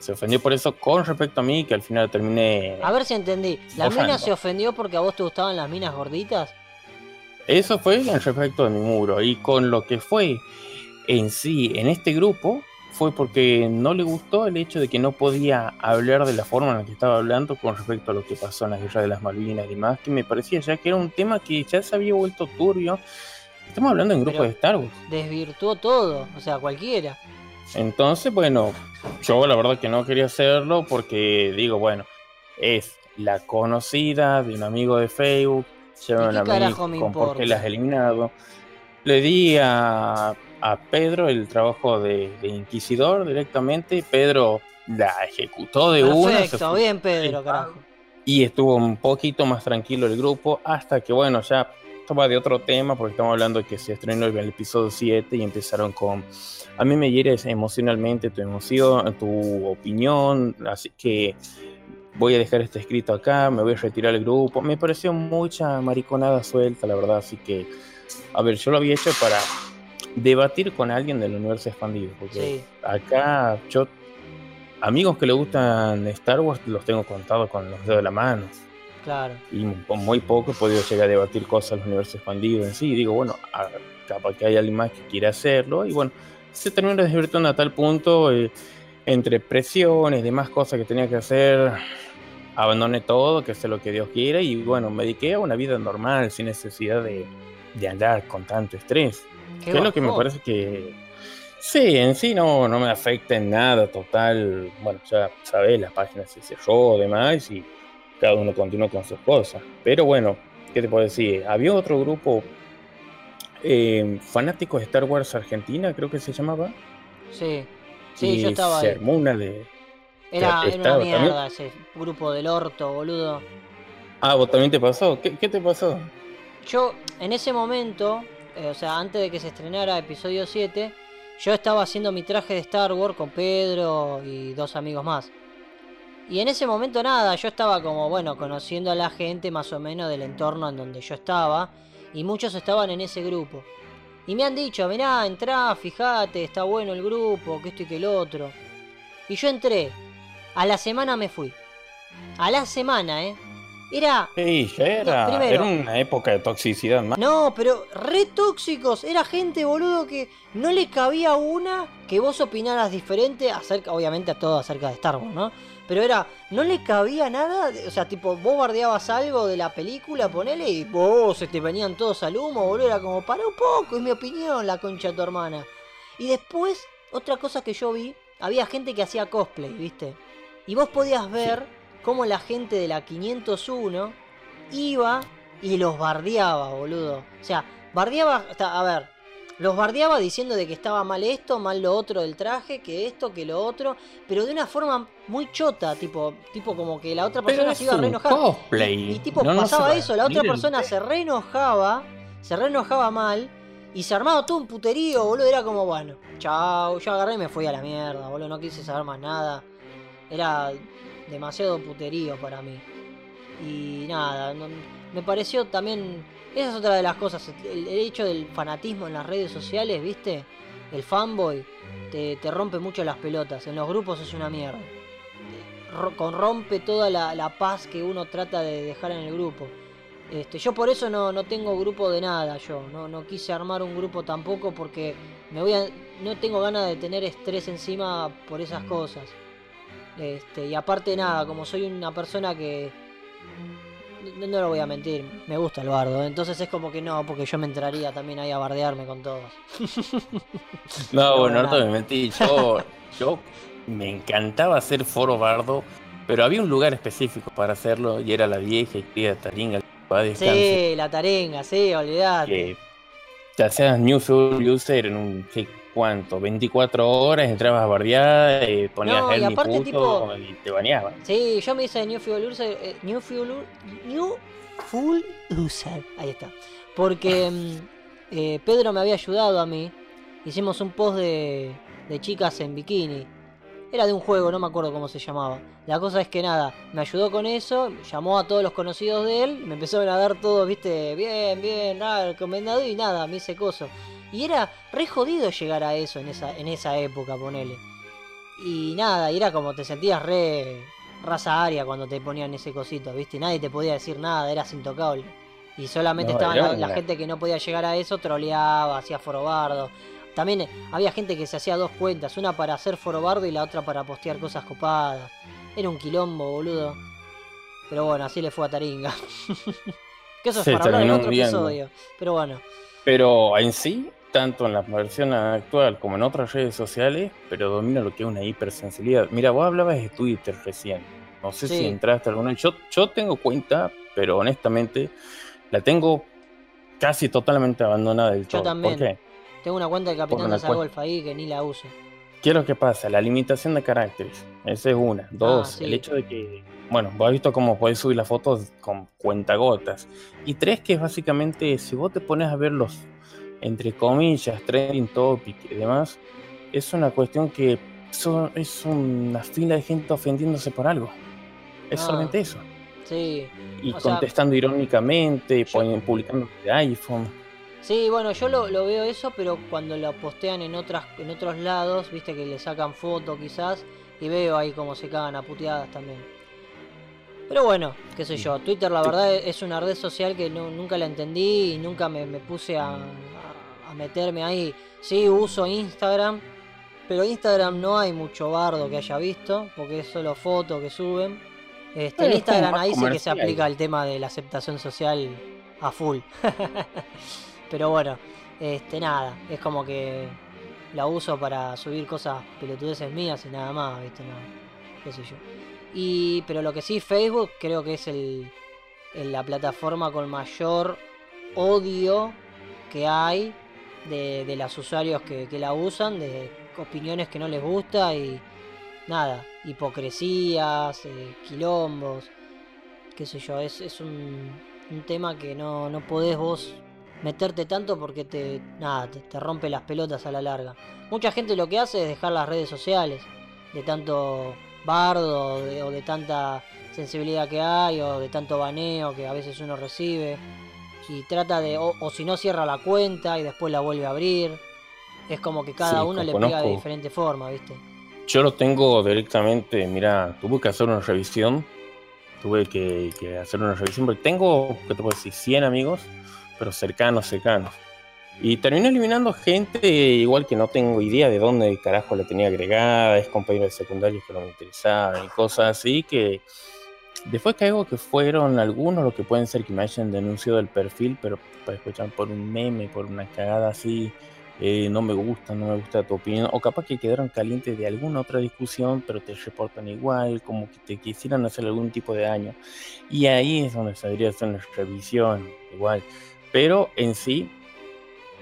Se ofendió por eso con respecto a mí, que al final terminé. A ver si entendí. ¿La mina se ofendió porque a vos te gustaban las minas gorditas? Eso fue en respecto de mi muro. Y con lo que fue en sí, en este grupo, fue porque no le gustó el hecho de que no podía hablar de la forma en la que estaba hablando con respecto a lo que pasó en la guerra de las Malvinas y demás, que me parecía ya que era un tema que ya se había vuelto turbio. Estamos hablando en grupo de Star Wars. Desvirtuó todo, o sea, cualquiera. Entonces, bueno, yo la verdad que no quería hacerlo porque digo, bueno, es la conocida de un amigo de Facebook, lleva una amigo con por qué la has eliminado. Le di a a Pedro el trabajo de, Inquisidor directamente. Pedro la ejecutó de una. Perfecto, bien Pedro, carajo. Y estuvo un poquito más tranquilo el grupo hasta que, bueno, ya estaba de otro tema porque estamos hablando de que se estrenó el, episodio 7 y empezaron con a mí me hieres emocionalmente tu emoción, tu opinión, así que voy a dejar este escrito acá, me voy a retirar el grupo. Me pareció mucha mariconada suelta, la verdad, así que, a ver, yo lo había hecho para debatir con alguien del universo expandido. Porque acá yo, amigos que le gustan Star Wars, los tengo contados con los dedos de la mano. Claro. Y con muy poco he podido llegar a debatir cosas del universo expandido en sí. digo, bueno, capaz que hay alguien más que quiera hacerlo. Y bueno, se termina divirtiendo a tal punto, eh, entre presiones, demás cosas que tenía que hacer, abandoné todo, que sé lo que Dios quiere. Y bueno, me dediqué a una vida normal, sin necesidad de, de andar con tanto estrés que es lo que me parece que. Sí, en sí no, no me afecta en nada, total. Bueno, ya sabes, la página se cerró, demás, y cada uno continúa con sus cosas. Pero bueno, ¿qué te puedo decir? Había otro grupo eh, fanáticos de Star Wars Argentina, creo que se llamaba. Sí, sí, yo estaba se Armó una de. Era, una mierda ese grupo del orto, boludo. Ah, ¿vos también te pasó? ¿Qué, qué te pasó? Yo, en ese momento, eh, o sea, antes de que se estrenara episodio 7, yo estaba haciendo mi traje de Star Wars con Pedro y dos amigos más. Y en ese momento nada, yo estaba como, bueno, conociendo a la gente más o menos del entorno en donde yo estaba. Y muchos estaban en ese grupo. Y me han dicho, mirá, entrá, fíjate, está bueno el grupo, que esto y que el otro. Y yo entré. A la semana me fui. A la semana, ¿eh? Era. Sí, ya era. era una época de toxicidad más. No, pero re tóxicos. Era gente, boludo, que no le cabía una que vos opinaras diferente acerca, obviamente, a todo acerca de Star Wars, ¿no? Pero era, no le cabía nada, o sea, tipo, vos bardeabas algo de la película, ponele, y vos se te venían todos al humo, boludo, era como, para un poco, es mi opinión, la concha de tu hermana. Y después, otra cosa que yo vi, había gente que hacía cosplay, ¿viste? Y vos podías ver cómo la gente de la 501 iba y los bardeaba, boludo. O sea, bardeaba, a ver, los bardeaba diciendo de que estaba mal esto, mal lo otro del traje, que esto, que lo otro, pero de una forma muy chota, tipo, tipo como que la otra persona se iba a reenojar. Y, y, tipo pasaba eso, la otra persona se reenojaba, se reenojaba mal y se armaba todo un puterío, boludo, era como, bueno, chao, yo agarré y me fui a la mierda, boludo, no quise saber más nada. Era demasiado puterío para mí. Y nada, me pareció también esa es otra de las cosas, el, hecho del fanatismo en las redes sociales, ¿viste? El fanboy te, rompe mucho las pelotas, en los grupos es una mierda. Corrompe toda la, paz que uno trata de dejar en el grupo. Este, yo por eso no, tengo grupo de nada, yo no, no quise armar un grupo tampoco porque me voy a, no tengo ganas de tener estrés encima por esas cosas. Este, y aparte nada, como soy una persona que no, lo voy a mentir, me gusta el bardo. Entonces es como que no, porque yo me entraría también ahí a bardearme con todos. no, bueno, no te me mentí. Yo, yo me encantaba hacer foro bardo, pero había un lugar específico para hacerlo y era la vieja y querida taringa. Sí, la taringa, sí, olvidate. Que te hacías New User en un cuánto, 24 horas, entrabas a bardear, eh, ponías el y, puto, tipo, y te bañabas. Sí, yo me hice New Fuel User, eh, New Fuel New Full User, ahí está. Porque mm, eh, Pedro me había ayudado a mí, hicimos un post de, de chicas en bikini. Era de un juego, no me acuerdo cómo se llamaba. La cosa es que nada, me ayudó con eso, llamó a todos los conocidos de él, me empezaron a dar todo, viste, bien, bien, nada, recomendado y nada, me hice coso. Y era re jodido llegar a eso en esa, en esa época, ponele. Y nada, y era como te sentías re raza aria cuando te ponían ese cosito, ¿viste? Nadie te podía decir nada, eras intocable. Y solamente estaba la, gente que no podía llegar a eso, troleaba, hacía forobardo. También había gente que se hacía dos cuentas, una para hacer forobardo y la otra para postear cosas copadas. Era un quilombo, boludo. Pero bueno, así le fue a Taringa. que eso es para hablar en otro episodio. Pero bueno. Pero en sí, tanto en la versión actual como en otras redes sociales, pero domina lo que es una hipersensibilidad. Mira, vos hablabas de Twitter recién. No sé si entraste alguna. Yo, yo tengo cuenta, pero honestamente la tengo casi totalmente abandonada del todo. Yo también. ¿Por qué? Tengo una cuenta de Capitán de Golf ahí que ni la uso. ¿Qué es lo que pasa? La limitación de caracteres. Esa es una. Dos, ah, el hecho de que, bueno, vos has visto cómo podés subir las fotos con cuentagotas. Y tres, que es básicamente, si vos te pones a ver los entre comillas, trending topic y demás, es una cuestión que es una fila de gente ofendiéndose por algo. Es ah, solamente eso. Sí. Y contestando irónicamente, publicando de iPhone. Sí, bueno, yo lo, veo eso, pero cuando lo postean en otras en otros lados, viste que le sacan foto quizás, y veo ahí como se cagan a puteadas también. Pero bueno, qué sé yo, Twitter la verdad es una red social que nunca la entendí y nunca me, puse a, a meterme ahí. Sí, uso Instagram, pero Instagram no hay mucho bardo que haya visto, porque es solo fotos que suben. Este, en Instagram ahí sí que se aplica el tema de la aceptación social a full. pero bueno, este nada, es como que la uso para subir cosas pelotudeces mías y nada más, ¿viste? No, qué sé yo. Y, pero lo que sí, Facebook creo que es el, la plataforma con mayor odio que hay de, los usuarios que, la usan, de opiniones que no les gusta y nada, hipocresías, eh, quilombos, qué sé yo, es, es un, un, tema que no, no podés vos meterte tanto porque te, nada, te, rompe las pelotas a la larga. Mucha gente lo que hace es dejar las redes sociales de tanto bardo o de, tanta sensibilidad que hay o de tanto baneo que a veces uno recibe y trata de o, si no cierra la cuenta y después la vuelve a abrir. Es como que cada uno le pega de diferente forma, ¿viste? Yo lo tengo directamente, mira, tuve que hacer una revisión, tuve que, que hacer una revisión porque tengo, ¿qué te puedo decir? 100 amigos pero cercanos, cercanos. Y terminé eliminando gente igual que no tengo idea de dónde carajo la tenía agregada, es compañeros de secundarios que no me interesaban y cosas así que después caigo que fueron algunos los que pueden ser que me hayan denunciado el perfil, pero para escuchar por un meme, por una cagada así, eh, no me gusta, no me gusta tu opinión, o capaz que quedaron calientes de alguna otra discusión, pero te reportan igual, como que te quisieran hacer algún tipo de daño. Y ahí es donde debería hacer una revisión, igual. Pero en sí,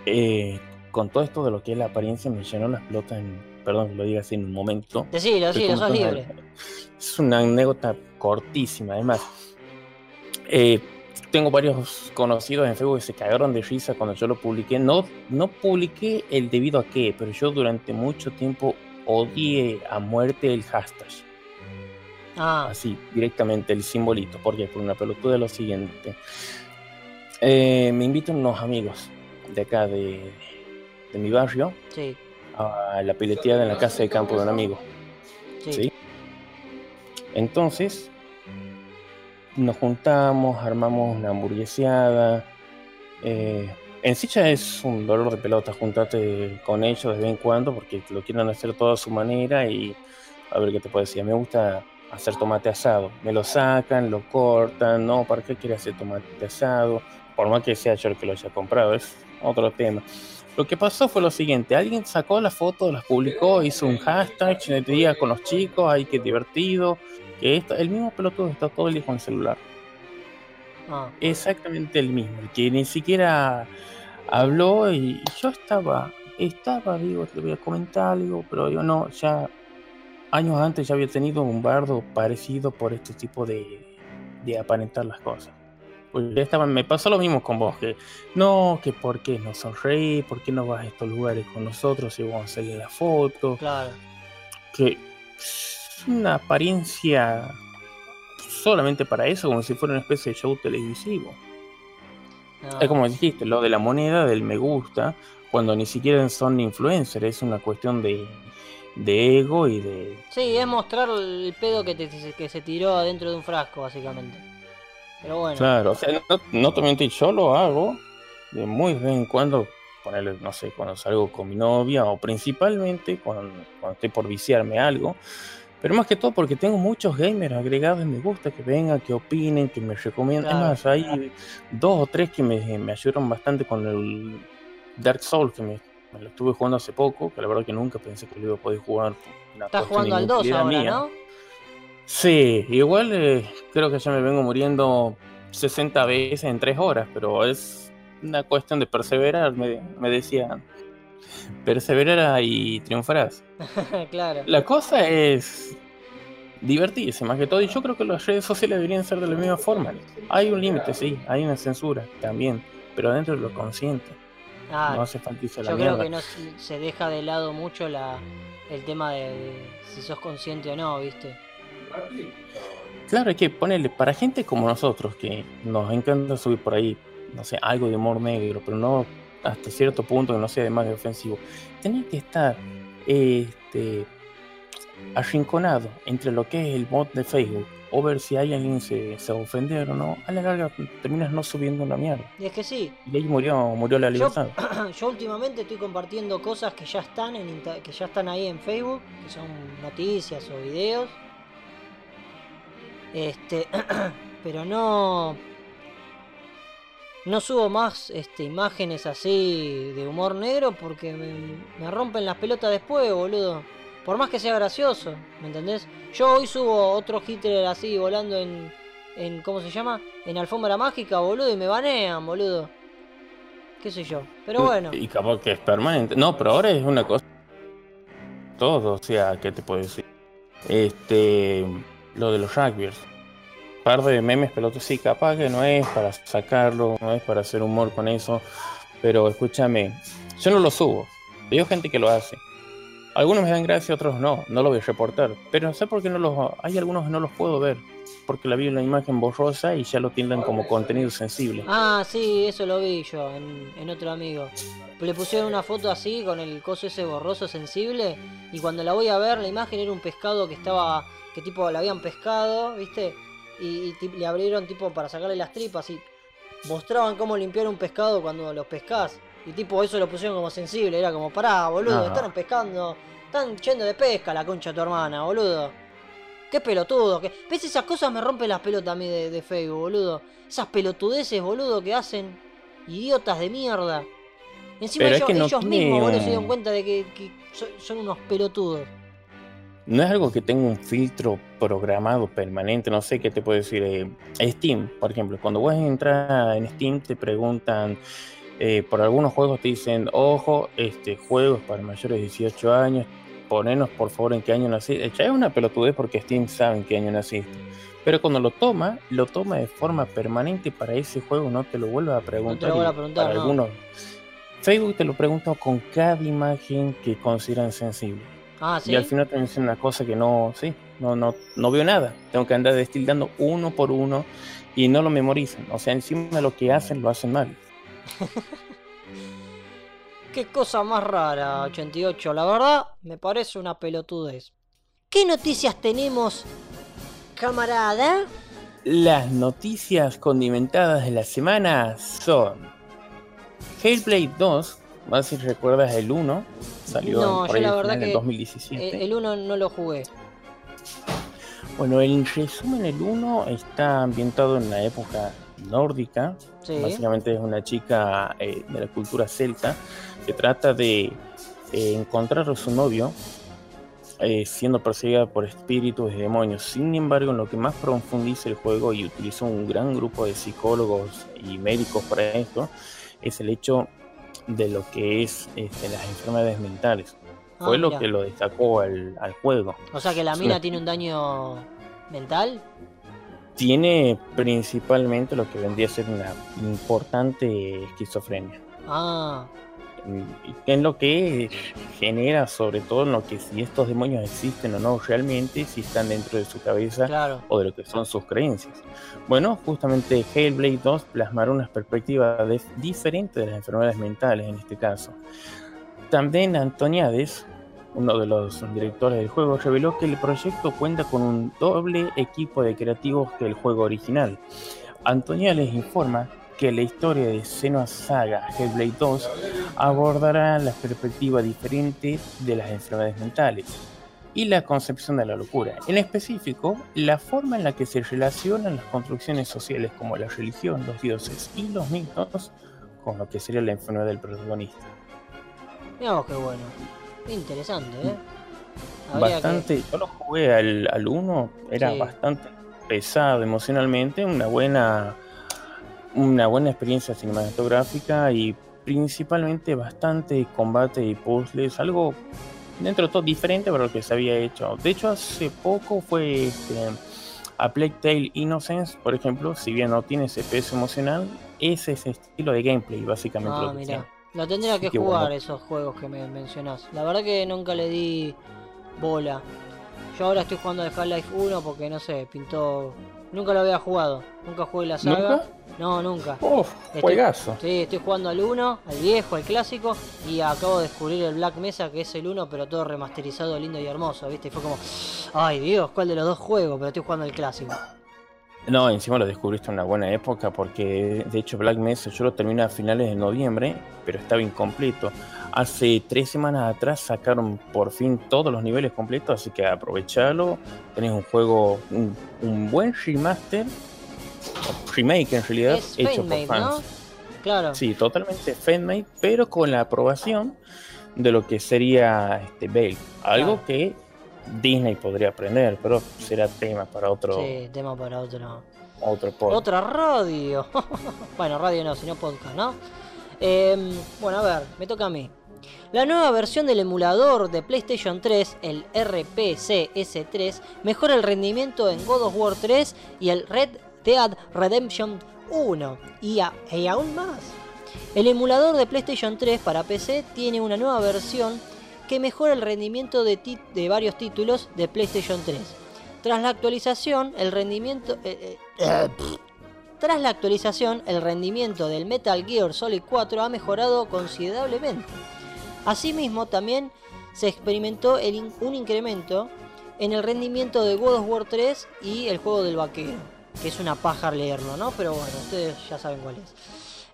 eh, con todo esto de lo que es la apariencia, me llenó las pelotas en, perdón que lo diga así en un momento. Decilo, sí, sos libre. Es una anécdota cortísima, además. Eh, tengo varios conocidos en Facebook que se cagaron de risa cuando yo lo publiqué. No, no publiqué el debido a qué, pero yo durante mucho tiempo odié a muerte el hashtag. Ah. Así, directamente, el simbolito. porque Por una pelotuda de lo siguiente. Eh, me invitan unos amigos de acá de, mi barrio a la pileteada en la casa de campo de un amigo. Sí. Entonces, nos juntamos, armamos una hamburgueseada. Eh, en sí ya es un dolor de pelota juntarte con ellos de vez en cuando porque lo quieren hacer todo a su manera y a ver qué te puedo decir. Me gusta hacer tomate asado. Me lo sacan, lo cortan, no, ¿para qué quiere hacer tomate asado? por más que sea yo el que lo haya comprado, es otro tema. Lo que pasó fue lo siguiente, alguien sacó la foto, las publicó, hizo un hashtag, día con los chicos, ay, qué divertido, que el mismo pelotudo está todo el día con el celular. Ah. Exactamente el mismo, que ni siquiera habló y yo estaba, estaba, digo, te voy a comentar algo, pero yo no, ya años antes ya había tenido un bardo parecido por este tipo de, de aparentar las cosas. Pues me pasó lo mismo con vos, que no, que por qué no sonreí, por qué no vas a estos lugares con nosotros y vamos a salir la foto. Claro. Que es una apariencia solamente para eso, como si fuera una especie de show televisivo. Es como dijiste, lo de la moneda del me gusta, cuando ni siquiera son influencers, es una cuestión de, de ego y de... Sí, es mostrar el pedo que, que se tiró adentro de un frasco, básicamente. Claro, o sea, no, te mentí, yo lo hago de muy vez en cuando, ponerle, no sé, cuando salgo con mi novia o principalmente cuando, estoy por viciarme algo. Pero más que todo porque tengo muchos gamers agregados y me gusta que vengan, que opinen, que me recomienden. Es más, hay dos o tres que me, me, ayudaron bastante con el Dark Souls, que me, lo estuve jugando hace poco, que la verdad que nunca pensé que lo iba a poder jugar. Estás jugando al 2 ahora, ¿no? Sí, igual eh, creo que ya me vengo muriendo 60 veces en 3 horas, pero es una cuestión de perseverar, me, me decían. Perseverar y triunfarás. claro. La cosa es divertirse más que todo, y yo creo que las redes sociales deberían ser de la misma forma. Hay un límite, sí, hay una censura también, pero dentro de lo consciente. Ah, no hace falta Yo creo que no se deja de lado mucho la, el tema de si sos consciente o no, ¿viste? Claro, hay que ponerle para gente como nosotros, que nos encanta subir por ahí, no sé, algo de humor negro, pero no hasta cierto punto que no sea de ofensivo. Tenés que estar este, arrinconado entre lo que es el bot de Facebook o ver si hay alguien se, se ofender o no. A la larga terminas no subiendo una mierda. Y es que sí. Y ahí murió, murió la libertad. Yo, últimamente estoy compartiendo cosas que ya están en que ya están ahí en Facebook, que son noticias o videos este, pero no no subo más este, imágenes así de humor negro porque me, rompen las pelotas después, boludo. Por más que sea gracioso, ¿me entendés? Yo hoy subo otro Hitler así volando en, en ¿cómo se llama? En alfombra mágica, boludo, y me banean, boludo. ¿Qué sé yo? Pero bueno. Y capaz que es permanente. No, pero ahora es una cosa. Todo, o sea, ¿qué te puedo decir? Este lo de los rugbyers. par de memes pelotos, sí, capaz que no es para sacarlo, no es para hacer humor con eso, pero escúchame, yo no lo subo, veo gente que lo hace. Algunos me dan gracia, otros no, no lo voy a reportar, pero no sé por qué no los, hay algunos que no los puedo ver, porque la vi una imagen borrosa y ya lo tiendan como contenido sensible. Ah, sí, eso lo vi yo en, en otro amigo. Le pusieron una foto así con el coso ese borroso sensible y cuando la voy a ver la imagen era un pescado que estaba, que tipo la habían pescado, ¿viste? y, le abrieron tipo para sacarle las tripas y mostraban cómo limpiar un pescado cuando los pescás. Y tipo eso lo pusieron como sensible, era como, pará, boludo, están pescando, están yendo de pesca la concha de tu hermana, boludo. Qué pelotudo, que. ¿Ves esas cosas me rompen las pelotas a mí de, Facebook, boludo? Esas pelotudeces, boludo, que hacen idiotas de mierda. Encima ellos, mismos, boludo, se dieron cuenta de que son unos pelotudos no es algo que tenga un filtro programado permanente, no sé qué te puedo decir. Eh, Steam, por ejemplo, cuando vas a entrar en Steam te preguntan, eh, por algunos juegos te dicen, ojo, este juego es para mayores de 18 años, ponernos por favor en qué año naciste. Ya es una pelotudez porque Steam sabe en qué año naciste. Pero cuando lo toma, lo toma de forma permanente para ese juego, no te lo vuelva a preguntar. No te lo a preguntar, para algunos, Facebook te lo pregunta con cada imagen que consideran sensible. Ah, y al final te dicen una cosa que no, sí, no, no, no veo nada. Tengo que andar destildando uno por uno y no lo memorizan. O sea, encima de lo que hacen, lo hacen mal. Qué cosa más rara, 88. La verdad, me parece una pelotudez. ¿Qué noticias tenemos, camarada? Las noticias condimentadas de la semana son Hellblade 2 no sé si recuerdas el 1, salió por ahí en el 2017. El 1 no lo jugué. Bueno, en resumen, el 1 está ambientado en la época nórdica. Básicamente es una chica eh, de la cultura celta que trata de eh, encontrar a su novio eh, siendo perseguida por espíritus y demonios. Sin embargo, en lo que más profundiza el juego y utiliza un gran grupo de psicólogos y médicos para esto, es el hecho de lo que es este, las enfermedades mentales. Ah, Fue lo que lo destacó al, juego. O sea que la mina tiene un daño mental. Tiene principalmente lo que vendría a ser una importante esquizofrenia. Ah, en lo que genera sobre todo en lo que si estos demonios existen o no realmente, si están dentro de su cabeza o de lo que son sus creencias. Bueno, justamente Hellblade 2 plasmaron una perspectiva diferente de las enfermedades mentales en este caso. También Antoniades, uno de los directores del juego, reveló que el proyecto cuenta con un doble equipo de creativos que el juego original. Antoniades informa que la historia de Senua Saga Hellblade 2 abordará la perspectiva diferente de las enfermedades mentales y la concepción de la locura. En específico, la forma en la que se relacionan las construcciones sociales como la religión, los dioses y los mitos con lo que sería la enfermedad del protagonista. Miramos qué bueno. Interesante, ¿eh? bastante. Yo lo jugué al 1, era bastante pesado emocionalmente, una buena una buena experiencia cinematográfica y principalmente bastante combate y puzzles, algo dentro de todo diferente para lo que se había hecho. De hecho, hace poco fue este, a Plague Tale Innocence, por ejemplo, si bien no tiene ese peso emocional, es ese estilo de gameplay, básicamente. Ah, lo que Lo tendría que, jugar esos juegos que me mencionás. La verdad que nunca le di bola. Yo ahora estoy jugando de Half-Life 1 porque no sé, pintó. Nunca lo había jugado. Nunca jugué la saga. No, nunca. Uf, juegazo. Sí, estoy jugando al 1, al viejo, al clásico. Y acabo de descubrir el Black Mesa, que es el 1, pero todo remasterizado, lindo y hermoso, ¿viste? Y fue como, ay Dios, ¿cuál de los dos juegos? Pero estoy jugando al clásico. No, encima lo descubriste en una buena época porque de hecho Black Mesa yo lo terminé a finales de noviembre, pero estaba incompleto. Hace tres semanas atrás sacaron por fin todos los niveles completos, así que aprovechalo. Tenés un juego, un buen remaster remake en realidad hecho por fans. Claro. Sí, totalmente fanmade, pero con la aprobación de lo que sería este Bale. Algo que Disney podría aprender, pero será tema para otro. Sí, tema para otro. Otro podcast. Otra radio. bueno, radio no, sino podcast, ¿no? Em, bueno, a ver, me toca a mí. La nueva versión del emulador de PlayStation 3, el RPCS3, mejora el rendimiento en God of War 3 y el Red Dead Redemption 1 y, aún más. El emulador de PlayStation 3 para PC tiene una nueva versión que mejora el rendimiento de, varios títulos de PlayStation 3. Tras la actualización, el rendimiento... Eh, eh, tras la actualización, el rendimiento del Metal Gear Solid 4 ha mejorado considerablemente. Asimismo, también se experimentó un incremento en el rendimiento de God of War 3 y el juego del vaquero, que es una paja leerlo, ¿no? Pero bueno, ustedes ya saben cuál es.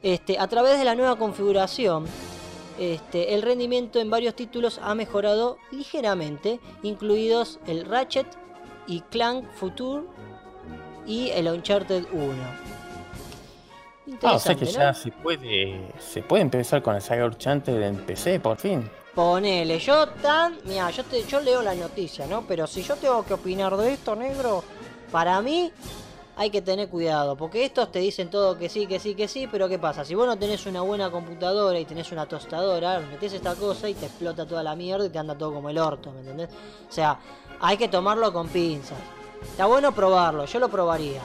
Este, a través de la nueva configuración, este, el rendimiento en varios títulos ha mejorado ligeramente, incluidos el Ratchet y Clank Future y el Uncharted 1. Ah, o sea que ya se puede, se puede empezar con el Saga Uncharted en PC, por fin. Ponele, yo tan. Mira, yo, te, yo leo la noticia, ¿no? Pero si yo tengo que opinar de esto, negro, para mí hay que tener cuidado. Porque estos te dicen todo que sí, que sí, que sí. Pero ¿qué pasa? Si vos no tenés una buena computadora y tenés una tostadora, metés esta cosa y te explota toda la mierda y te anda todo como el orto, ¿me entendés? O sea, hay que tomarlo con pinzas. Está bueno probarlo, yo lo probaría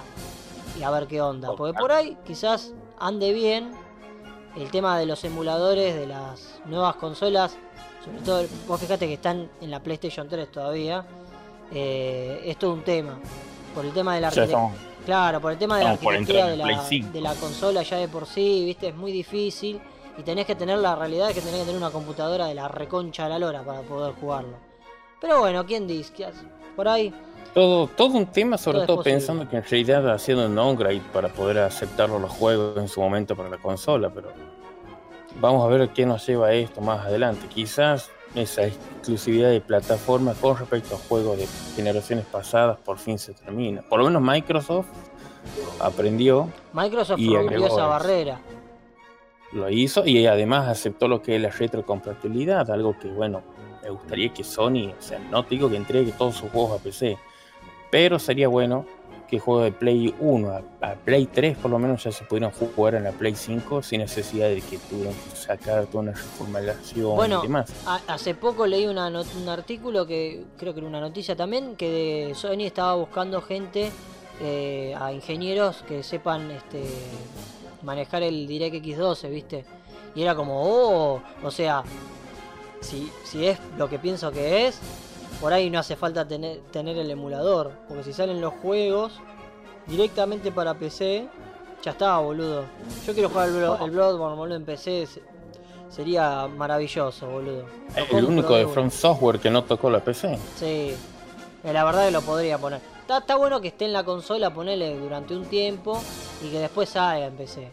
y a ver qué onda. Porque por ahí quizás ande bien el tema de los emuladores de las nuevas consolas. Sobre todo, vos fíjate que están en la PlayStation 3 todavía. Eh, es todo un tema. Por el tema de la arquitectura. Claro, por el tema de la arquitectura de la, de la consola ya de por sí, viste, es muy difícil. Y tenés que tener la realidad que tenés que tener una computadora de la reconcha de la lora para poder jugarlo. Pero bueno, ¿quién dice? Por ahí todo, todo un tema, sobre todo, pensando que en realidad haciendo un downgrade para poder aceptarlo los juegos en su momento para la consola, pero vamos a ver qué nos lleva a esto más adelante. Quizás esa exclusividad de plataforma con respecto a juegos de generaciones pasadas por fin se termina. Por lo menos Microsoft aprendió. Microsoft y rompió esa barrera. Lo hizo y además aceptó lo que es la retrocompatibilidad, algo que bueno, me gustaría que Sony, o sea, no te digo que entregue todos sus juegos a PC, pero sería bueno que juegos de Play 1 a, Play 3 por lo menos ya se pudieran jugar en la Play 5 sin necesidad de que tuvieran que sacar toda una reformulación bueno, y demás. hace poco leí un artículo que creo que era una noticia también que Sony estaba buscando gente eh, a ingenieros que sepan este manejar el DirectX 12, ¿viste? Y era como, oh, o sea, si, si es lo que pienso que es, por ahí no hace falta tener, tener el emulador. Porque si salen los juegos directamente para PC, ya está, boludo. Yo quiero jugar el, el Bloodborne, boludo, en PC. Sería maravilloso, boludo. el único de From Software que no tocó la PC. Sí, eh, la verdad que lo podría poner. Está, bueno que esté en la consola, ponerle durante un tiempo y que después salga en PC.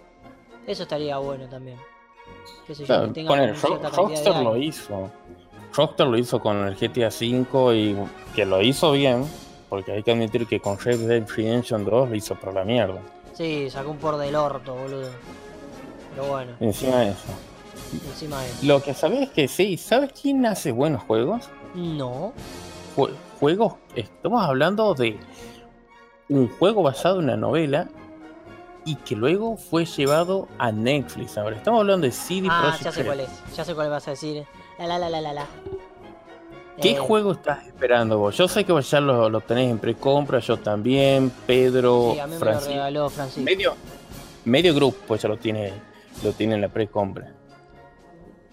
Eso estaría bueno también. Qué sé yo, que tenga Rockstar lo hizo. Rockstar lo hizo con el GTA V y que lo hizo bien, porque hay que admitir que con Red Dead Redemption 2 lo hizo por la mierda. Sí, sacó un por del orto, boludo. Pero bueno. Encima de eso. Encima de eso. Lo que sabes es que sí, ¿sabes quién hace buenos juegos? No. juegos, estamos hablando de un juego basado en una novela y que luego fue llevado a Netflix. Ahora estamos hablando de CD ah, Projekt. Ya sé cuál es, ya sé cuál vas a decir. La la la la la ¿Qué eh, juego estás esperando vos? Yo sé que vos ya lo, lo tenés en precompra, yo también, Pedro, sí, a mí me lo regaló Francisco. Medio, medio grupo pues ya lo tiene, lo tiene en la precompra.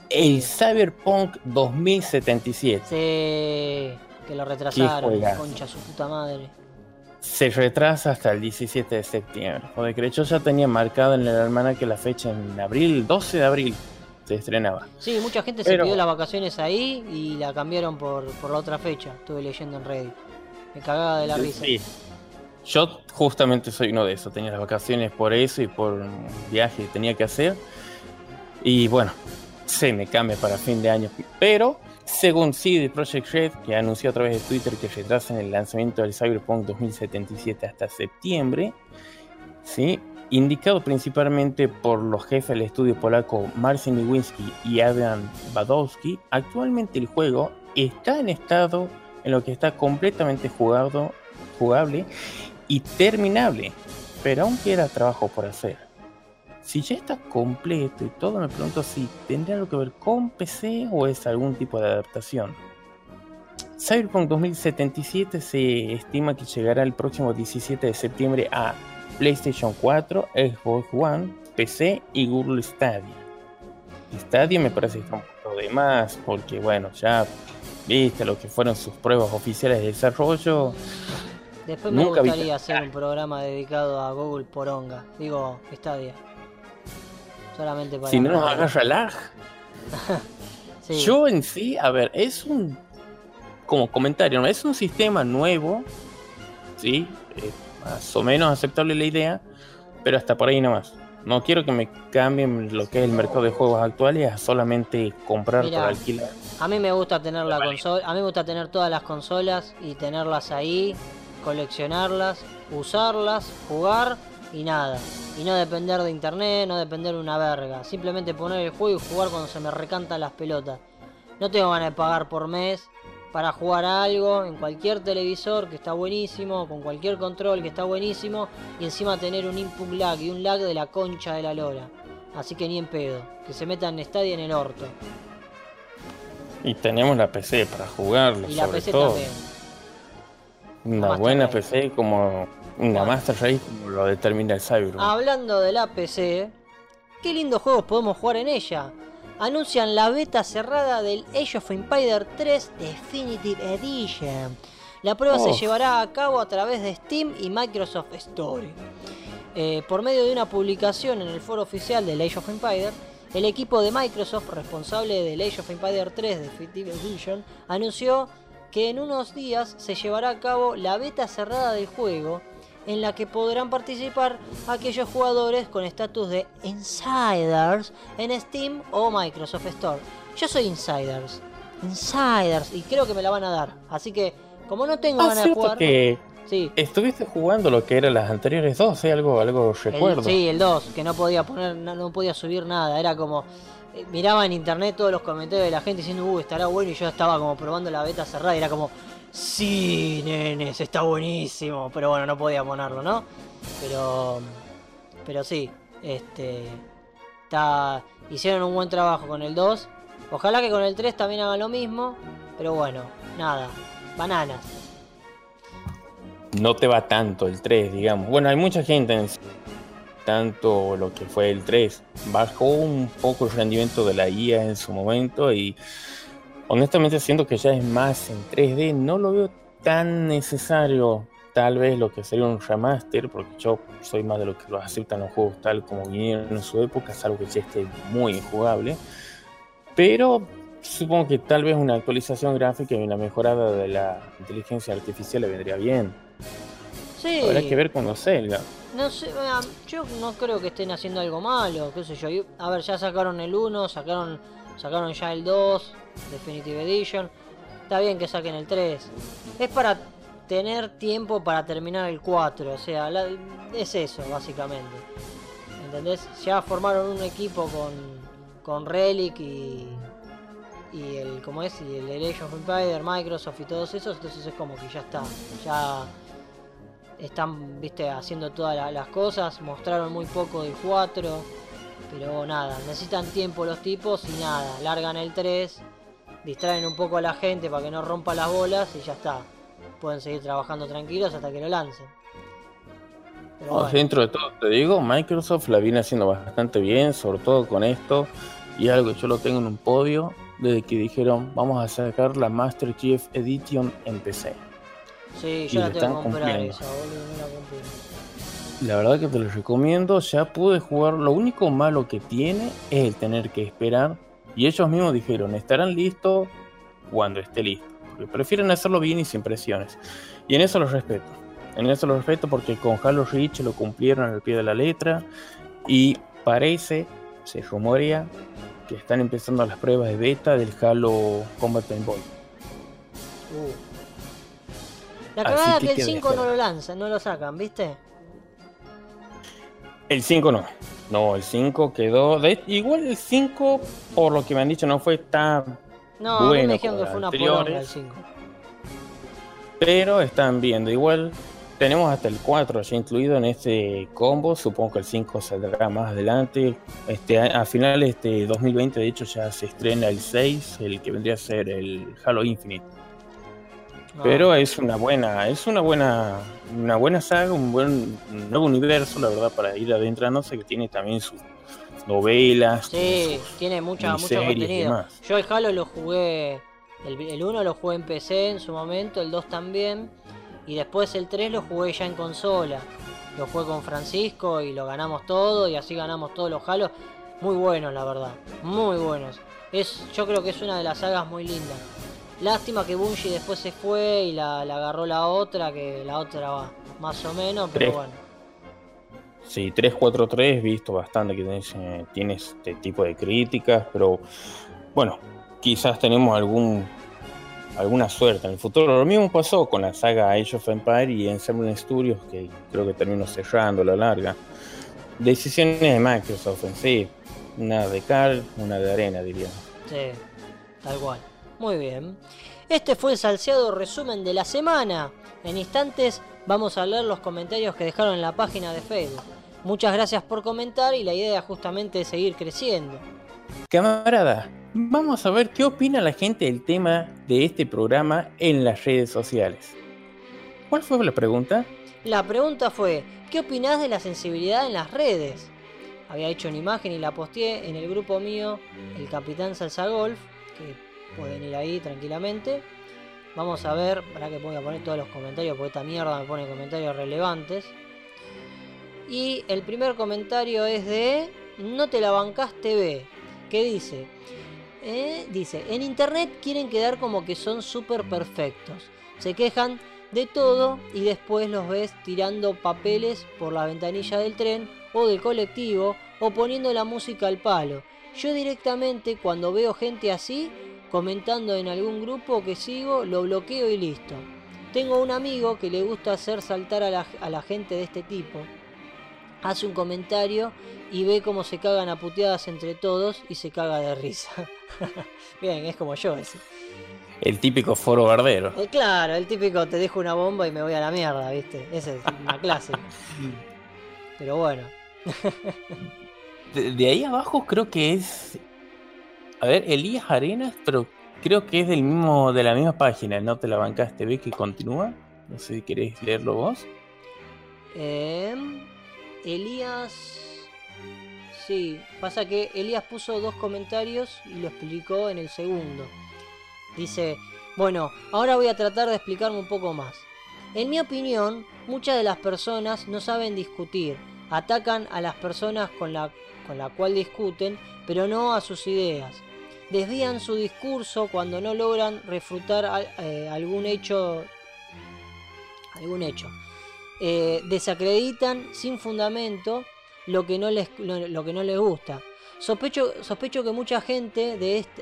El Cyberpunk 2077. Sí, que lo retrasaron, concha su puta madre. Se retrasa hasta el 17 de septiembre. Joder, que yo ya tenía marcado en la hermana que la fecha en abril, 12 de abril se estrenaba. Sí, mucha gente se pidió las vacaciones ahí y la cambiaron por, la otra fecha. Estuve leyendo en Reddit. Me cagaba de la risa. Sí. Yo justamente soy uno de esos. Tenía las vacaciones por eso y por un viaje que tenía que hacer. Y bueno, se me cambia para fin de año. Pero, según CD Project Red, que anunció a través de Twitter que retrasan el lanzamiento del Cyberpunk 2077 hasta septiembre, ¿sí? Indicado principalmente por los jefes del estudio polaco Marcin Iwinski y Adrian Badowski, actualmente el juego está en estado en lo que está completamente jugado, jugable y terminable, pero aún queda trabajo por hacer. si ya está completo y todo, me pregunto si tendría algo que ver con PC o es algún tipo de adaptación. Cyberpunk 2077 se estima que llegará el próximo 17 de septiembre a PlayStation 4, Xbox One, PC y Google Stadia. Stadia me parece que está un poco de más, porque bueno, ya viste lo que fueron sus pruebas oficiales de desarrollo. Después me gustaría hacer un programa dedicado a Google Poronga, digo Stadia. Solamente para. Si no nos agarra lag. Yo en sí, a ver, es un. Como comentario, es un sistema nuevo. Sí, más o menos aceptable la idea, pero hasta por ahí nomás. No quiero que me cambien lo que es el mercado de juegos actuales a solamente comprar por alquilar. A mí me gusta tener la consola, a mí me gusta tener todas las consolas y tenerlas ahí, coleccionarlas, usarlas, jugar y nada. Y no depender de internet, no depender de una verga. Simplemente poner el juego y jugar cuando se me recantan las pelotas. No tengo ganas de pagar por mes para jugar algo en cualquier televisor que está buenísimo, con cualquier control que está buenísimo, y encima tener un input lag y un lag de la concha de la lora. Así que ni en pedo, que se metan en Stadia en el orto. Y tenemos la PC para jugarlo, y la PC También. Una buena PC como una Master Race como lo determina el Cyber. Hablando de la PC, qué lindos juegos podemos jugar en ella anuncian la beta cerrada del Age of Empires 3 Definitive Edition. La prueba se llevará a cabo a través de Steam y Microsoft Store. Eh, por medio de una publicación en el foro oficial del Age of Empires, el equipo de Microsoft responsable del Age of Empires 3 Definitive Edition anunció que en unos días se llevará a cabo la beta cerrada del juego en la que podrán participar aquellos jugadores con estatus de Insiders en Steam o Microsoft Store. Yo soy Insiders, Insiders, y creo que me la van a dar. Así que, como no tengo ah, ganas de jugar. Que sí. Estuviste jugando lo que eran las anteriores dos, ¿eh? algo, algo recuerdo. sí, el 2, que no podía poner, no, podía subir nada, era como eh, miraba en internet todos los comentarios de la gente diciendo, uh, estará bueno, y yo estaba como probando la beta cerrada, y era como, Sí, nenes, está buenísimo. Pero bueno, no podía ponerlo, ¿no? Pero. Pero sí, este. Está. Hicieron un buen trabajo con el 2. Ojalá que con el 3 también hagan lo mismo. Pero bueno, nada. Bananas. No te va tanto el 3, digamos. Bueno, hay mucha gente en tanto lo que fue el 3. Bajó un poco el rendimiento de la IA en su momento y honestamente siento que ya es más en 3D, no lo veo tan necesario tal vez lo que sería un remaster, porque yo soy más de lo que lo aceptan los juegos tal como vinieron en su época, es algo que ya esté muy injugable, pero supongo que tal vez una actualización gráfica y una mejorada de la inteligencia artificial le vendría bien. Sí. Habrá que ver cuando salga. No sé, yo no creo que estén haciendo algo malo, qué sé yo. A ver, ya sacaron el 1, sacaron Sacaron ya el 2, Definitive Edition. Está bien que saquen el 3. Es para tener tiempo para terminar el 4. O sea, es eso, básicamente. ¿Entendés? Ya formaron un equipo con, con Relic y, y el, ¿cómo es? Y el Age of Microsoft y todos esos. Entonces es como que ya está. Ya están, viste, haciendo todas las cosas. Mostraron muy poco del 4 pero nada, necesitan tiempo los tipos y nada, largan el 3, distraen un poco a la gente para que no rompa las bolas y ya está. Pueden seguir trabajando tranquilos hasta que lo lancen. Dentro de todo, te digo, Microsoft la viene haciendo bastante bien, sobre todo con esto. Y algo que yo lo tengo en un podio desde que dijeron vamos a sacar la Master Chief Edition en PC. Sí, yo la tengo que comprar esa, boludo, no la compré. La verdad que te lo recomiendo. Ya pude jugar. Lo único malo que tiene es el tener que esperar. Y ellos mismos dijeron, estarán listos cuando esté listo. Porque prefieren hacerlo bien y sin presiones. Y en eso los respeto. En eso los respeto porque con Halo Reach lo cumplieron al pie de la letra. Y parece, se rumorea, que están empezando las pruebas de beta del Halo Combat Boy. Uh. La cagada que, que el 5 no lo lanzan, no lo sacan, ¿viste? El 5 no. No, el 5 quedó. De, igual el 5, por lo que me han dicho, no fue tan. No, bueno me dijeron que fue una poronga el 5. Pero están viendo. Igual tenemos hasta el 4 ya incluido en este combo. Supongo que el 5 saldrá más adelante. Este, a, finales de 2020, de hecho, ya se estrena el 6, el que vendría a ser el Halo Infinite. Ah. Pero es una buena, es una buena, una buena saga, un buen nuevo universo, la verdad, para ir adentrándose, que tiene también sus novelas. Sí, tiene mucha, mucho contenido. Yo el Halo lo jugué, el 1 lo jugué en PC en su momento, el 2 también, y después el 3 lo jugué ya en consola. Lo jugué con Francisco y lo ganamos todo, y así ganamos todos los Halos. Muy buenos, la verdad, muy buenos. Es, yo creo que es una de las sagas muy lindas. Lástima que Bungie después se fue y la, agarró la otra, que la otra va más o menos, pero bueno. Sí, 343 visto bastante que tiene, tiene este tipo de críticas, pero bueno, quizás tenemos algún alguna suerte en el futuro. Lo mismo pasó con la saga Age of Empire y en Ensemble Studios, que creo que terminó cerrando a la larga. Decisiones de Microsoft en sí, una de cal, una de arena, diría. Sí, tal cual. Muy bien. Este fue el salseado resumen de la semana. En instantes vamos a leer los comentarios que dejaron en la página de Facebook. Muchas gracias por comentar y la idea justamente es seguir creciendo. Camarada, vamos a ver qué opina la gente del tema de este programa en las redes sociales. ¿Cuál fue la pregunta? La pregunta fue, ¿qué opinás de la sensibilidad en las redes? Había hecho una imagen y la posteé en el grupo mío, el Capitán Salsa Golf, que pueden ir ahí tranquilamente. Vamos a ver, para que voy a poner todos los comentarios, porque esta mierda me pone comentarios relevantes. Y el primer comentario es de No te la bancás TV, que dice, eh, dice, en internet quieren quedar como que son súper perfectos. Se quejan de todo y después los ves tirando papeles por la ventanilla del tren o del colectivo o poniendo la música al palo. Yo directamente cuando veo gente así comentando en algún grupo que sigo, lo bloqueo y listo. Tengo un amigo que le gusta hacer saltar a la, gente de este tipo. Hace un comentario y ve cómo se cagan a puteadas entre todos y se caga de risa. Bien, es como yo ese. El típico foro bardero. Eh, claro, el típico te dejo una bomba y me voy a la mierda, ¿viste? Esa es una clase. Pero bueno. de, ahí abajo creo que es a ver, Elías Arenas, pero creo que es del mismo, de la misma página, no te la bancaste, ¿ves que continúa? No sé si querés leerlo vos. Em, Elías. Sí, pasa que Elías puso dos comentarios y lo explicó en el segundo. Dice, bueno, ahora voy a tratar de explicarme un poco más. En mi opinión, muchas de las personas no saben discutir, atacan a las personas con la, con la cual discuten, pero no a sus ideas desvían su discurso cuando no logran refutar eh, algún hecho algún hecho. Eh, desacreditan sin fundamento lo que no les lo, que no les gusta. Sospecho sospecho que mucha gente de, este,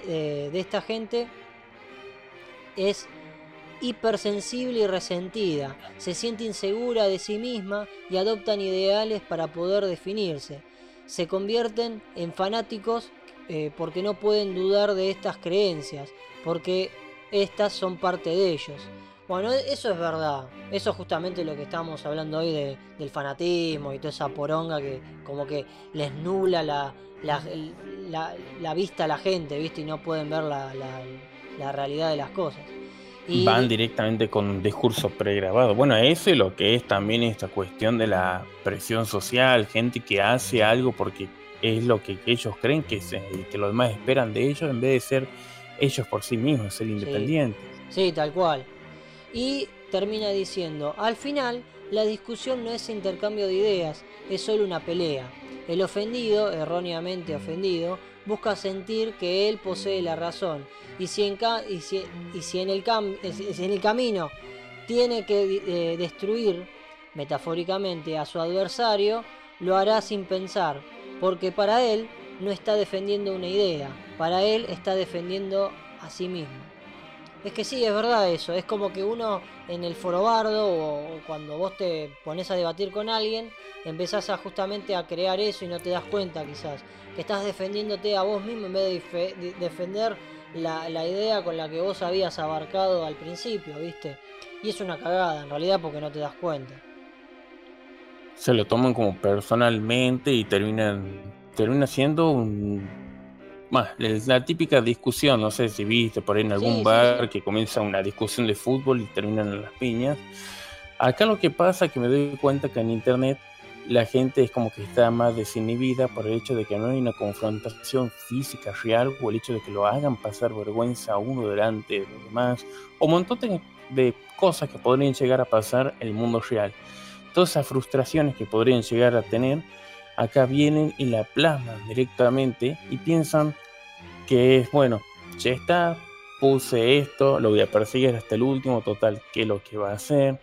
de esta gente es hipersensible y resentida. Se siente insegura de sí misma y adoptan ideales para poder definirse. Se convierten en fanáticos eh, porque no pueden dudar de estas creencias, porque estas son parte de ellos. Bueno, eso es verdad. Eso es justamente lo que estamos hablando hoy del fanatismo y toda esa poronga que como que les nula la, la, vista a la gente, ¿viste? Y no pueden ver la, realidad de las cosas. Y... Van directamente con un discurso pregrabado. Bueno, eso es lo que es también esta cuestión de la presión social, gente que hace algo porque es lo que, ellos creen que, es, que los demás esperan de ellos en vez de ser ellos por sí mismos, ser independientes. Sí, tal cual. Y termina diciendo, al final la discusión no es intercambio de ideas, es solo una pelea. El ofendido, erróneamente ofendido, busca sentir que él posee la razón y si en, y si, en, el, en el camino tiene que eh, destruir metafóricamente a su adversario, lo hará sin pensar, porque para él no está defendiendo una idea, para él está defendiendo a sí mismo. Es que sí, es verdad eso, es como que uno en el forobardo o cuando vos te pones a debatir con alguien, empezás a justamente a crear eso y no te das cuenta quizás, que estás defendiéndote a vos mismo en vez de defender la, la idea con la que vos habías abarcado al principio, ¿viste? Y es una cagada en realidad porque no te das cuenta. Se lo toman como personalmente y terminan termina siendo un la típica discusión, no sé si viste por ahí en algún bar que comienza una discusión de fútbol y terminan en las piñas. Acá lo que pasa es que me doy cuenta que en internet la gente es como que está más desinhibida por el hecho de que no hay una confrontación física real o el hecho de que lo hagan pasar vergüenza a uno delante de los demás o un montón de, cosas que podrían llegar a pasar en el mundo real. Todas esas frustraciones que podrían llegar a tener, acá vienen y la plasman directamente y piensan que es, bueno, ya está, puse esto, lo voy a perseguir hasta el último, total, ¿qué es lo que va a hacer?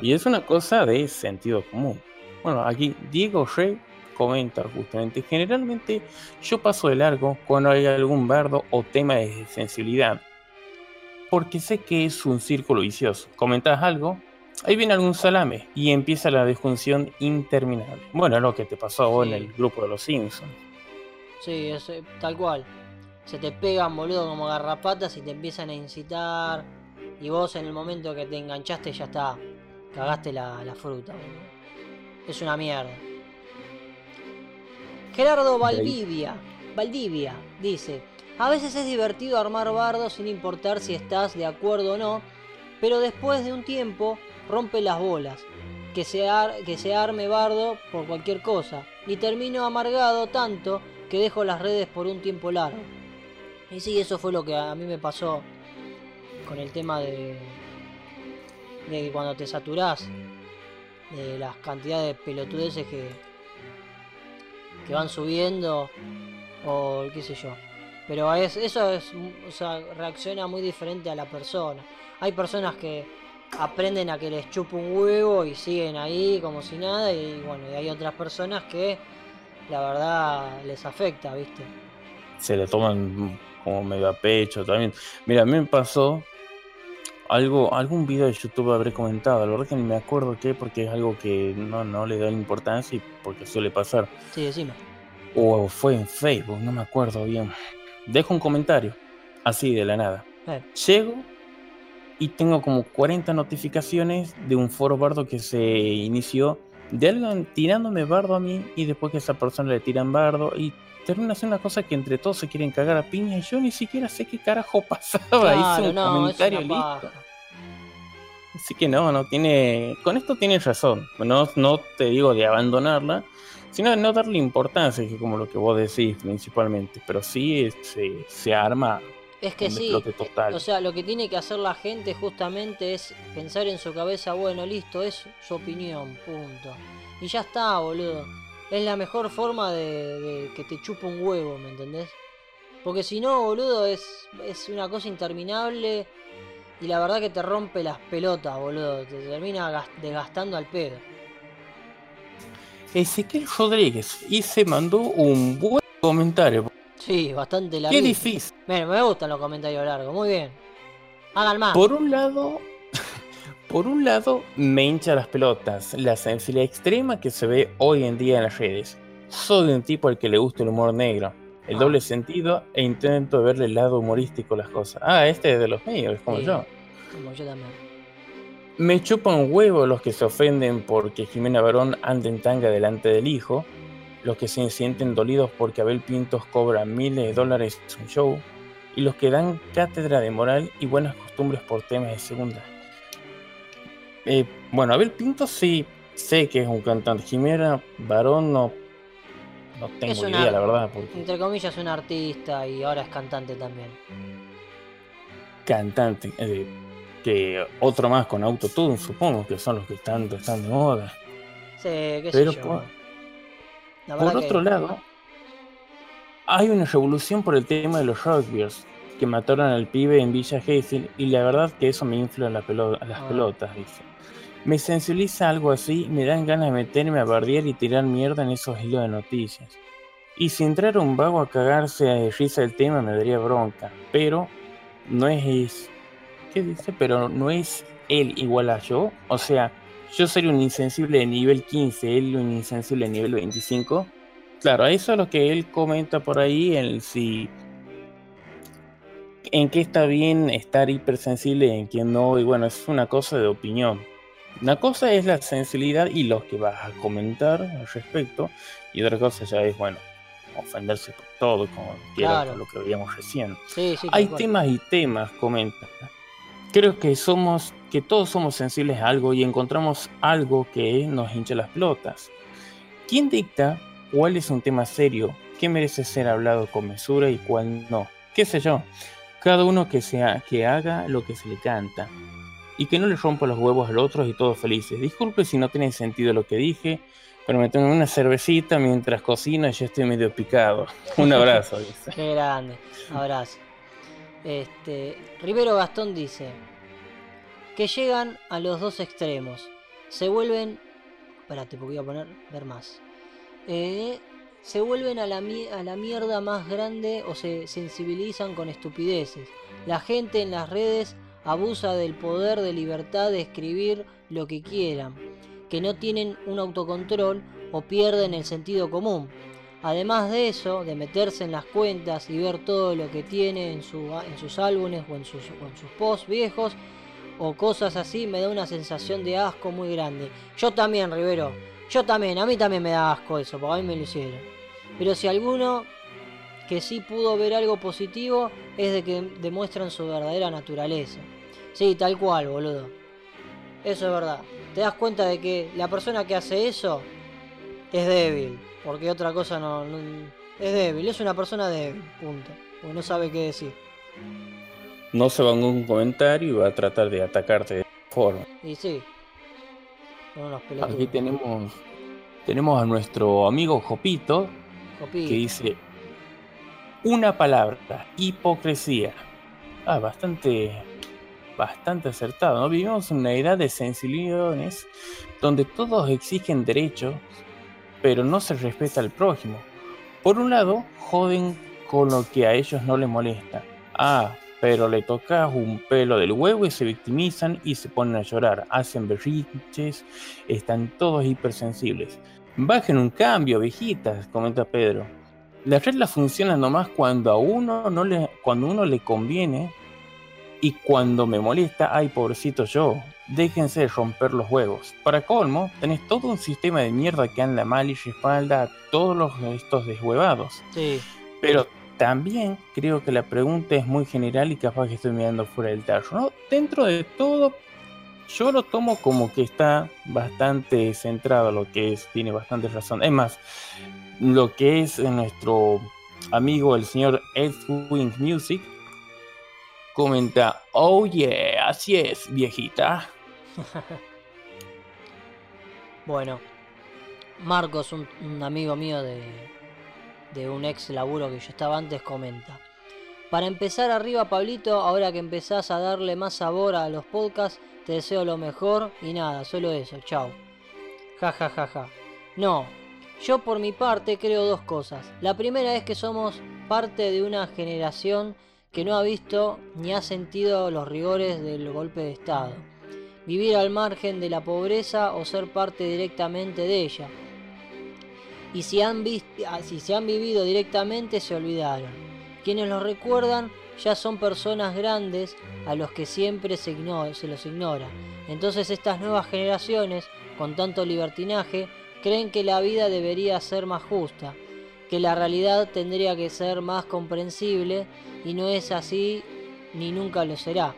Y es una cosa de sentido común. Bueno, aquí Diego Rey comenta justamente, generalmente yo paso de largo cuando hay algún bardo o tema de sensibilidad, porque sé que es un círculo vicioso. Comentas algo, ahí viene algún salame y empieza la disjunción interminable. Bueno, lo que te pasó en el grupo de los Simpsons. Sí, es, eh, tal cual. Se te pegan, boludo, como garrapatas y te empiezan a incitar. Y vos en el momento que te enganchaste ya está. Cagaste la, la fruta, boludo es una mierda. Gerardo Valdivia, Valdivia dice, a veces es divertido armar bardos sin importar si estás de acuerdo o no, pero después de un tiempo rompe las bolas, que se, que se arme bardo por cualquier cosa, y termino amargado tanto que dejo las redes por un tiempo largo. Y sí, eso fue lo que a mí me pasó con el tema de, de cuando te saturás de las cantidades de pelotudeces que, que van subiendo o qué sé yo. Pero es, eso es, reacciona muy diferente a la persona. Hay personas que aprenden a que les chupa un huevo y siguen ahí como si nada y bueno, y hay otras personas que la verdad les afecta, ¿viste? Se le toman como medio a pecho también. Mira, a mí me pasó algo, algún video de YouTube habré comentado, la verdad que ni me acuerdo qué, porque es algo que no, no le da importancia y porque suele pasar. Sí, decime. O fue en Facebook, no me acuerdo bien. Dejo un comentario, así de la nada. Eh. Llego y tengo como 40 notificaciones de un foro bardo que se inició de alguien tirándome bardo a mí y después que esa persona le tiran bardo y termina siendo una cosa que entre todos se quieren cagar a piña y yo ni siquiera sé qué carajo pasaba. Hice un comentario listo. Así que no, no tiene. Con esto tienes razón. No, no te digo de abandonarla, sino de no darle importancia, que como lo que vos decís principalmente. Pero sí se, se arma. Es que sí. O sea, lo que tiene que hacer la gente justamente es pensar en su cabeza, bueno, listo, es su opinión, punto. Y ya está, boludo es la mejor forma de, que te chupa un huevo, ¿me entendés? Porque si no, boludo, es, es una cosa interminable y la verdad que te rompe las pelotas, boludo. Te termina desgastando al pedo. Ezequiel Rodríguez y se mandó un buen comentario. Sí, bastante largo. Qué difícil. Bueno, me gustan los comentarios largos, muy bien. Hagan más. Por un lado, por un lado, me hincha las pelotas la sensibilidad extrema que se ve hoy en día en las redes. Soy un tipo al que le gusta el humor negro, el ah. doble sentido e intento verle el lado humorístico a las cosas. Ah, este es de los míos, como yo. Como yo también. Me chupan huevo los que se ofenden porque Jimena Barón anda en tanga delante del hijo, los que se sienten dolidos porque Abel Pintos cobra miles de dólares en su show, y los que dan cátedra de moral y buenas costumbres por temas de segunda. Eh, bueno, Abel Pinto sí sé que es un cantante. Jimena Varón no, no tengo idea, la verdad. Entre comillas, es un artista y ahora es cantante también. Cantante. Eh, que otro más con autotune, supongo que son los que están, están de moda. Sí, qué sé yo. Por, otro lado, hay una revolución por el tema de los rugbyers que mataron al pibe en Villa Gesell y la verdad que eso me infla la a las ah. pelotas, dice. Me sensibiliza algo así, me dan ganas de meterme a bardear y tirar mierda en esos hilos de noticias. Y si entrara un vago a cagarse de risa el tema me daría bronca, pero no es... ¿Qué dice? Pero no es él igual a yo, o sea, yo sería un insensible de nivel 15, él un insensible de nivel 25. Claro, eso es lo que él comenta por ahí, en si en qué está bien estar hipersensible en quién no, y bueno, es una cosa de opinión Una cosa es la sensibilidad y lo que vas a comentar al respecto, y otra cosa ya es, bueno, ofenderse por todo, como quiera, lo que veíamos recién. Hay temas y temas, comenta. Creo que somos, que todos somos sensibles a algo y encontramos algo que nos hincha las pelotas. ¿Quién dicta cuál es un tema serio, qué merece ser hablado con mesura y cuál no? ¿Qué sé yo? Cada uno que, sea, que haga lo que se le canta y que no le rompa los huevos al otro y todos felices. Disculpe si no tiene sentido lo que dije, pero me tengo una cervecita mientras cocino y ya estoy medio picado. Un abrazo. Qué grande, abrazo. Este, Rivero Gastón dice que llegan a los dos extremos. Se vuelven. Espérate, porque voy a poner ver más. Eh, se vuelven a la, a la mierda más grande o se sensibilizan con estupideces. La gente en las redes abusa del poder de libertad de escribir lo que quieran que no tienen un autocontrol o pierden el sentido común. Además de eso, de meterse en las cuentas y ver todo lo que tiene en, sus álbumes o en sus, en sus posts viejos o cosas así, me da una sensación de asco muy grande. Yo también, Rivero, yo también, a mí también me da asco eso, porque a mí me lo hicieron. Pero si alguno que sí pudo ver algo positivo es de que demuestran su verdadera naturaleza. Sí, tal cual, boludo. Eso es verdad te das cuenta de que la persona que hace eso es débil, porque otra cosa no, es débil, es una persona débil, punto, porque no sabe qué decir. No se va a un comentario y va a tratar de atacarte de forma. Y sí. Aquí tenemos tenemos a nuestro amigo Jopito, que dice una palabra, hipocresía. Ah, bastante bastante acertado. ¿no? Vivimos en una edad de sensibilidades donde todos exigen derechos, pero no se respeta al prójimo. Por un lado, joden con lo que a ellos no les molesta. Ah, pero le tocas un pelo del huevo y se victimizan y se ponen a llorar, hacen berrinches, están todos hipersensibles. Bajen un cambio, viejitas, comenta Pedro. Las reglas funcionan nomás cuando a uno no le, cuando uno le conviene y cuando me molesta, ay pobrecito yo, déjense de romper los huevos. Para colmo, tenés todo un sistema de mierda que anda mal y respalda a todos los, estos deshuevados. Sí. Pero también creo que la pregunta es muy general y capaz que estoy mirando fuera del tallo. ¿no? Dentro de todo, yo lo tomo como que está bastante centrado, lo que es, tiene bastante razón. Es más, lo que es nuestro amigo el señor Edwin Music comenta, oh yeah, así es, viejita. bueno, Marcos, un, amigo mío de, de un ex laburo que yo estaba antes, comenta. Para empezar arriba, Pablito, ahora que empezás a darle más sabor a los podcasts, te deseo lo mejor y nada, solo eso, chao. Ja, ja, ja, ja. No, yo por mi parte creo dos cosas. La primera es que somos parte de una generación que no ha visto ni ha sentido los rigores del golpe de Estado. Vivir al margen de la pobreza o ser parte directamente de ella. Y si, han ah, si se han vivido directamente se olvidaron. Quienes los recuerdan ya son personas grandes a los que siempre se, se los ignora. Entonces estas nuevas generaciones, con tanto libertinaje, creen que la vida debería ser más justa, que la realidad tendría que ser más comprensible y no es así ni nunca lo será.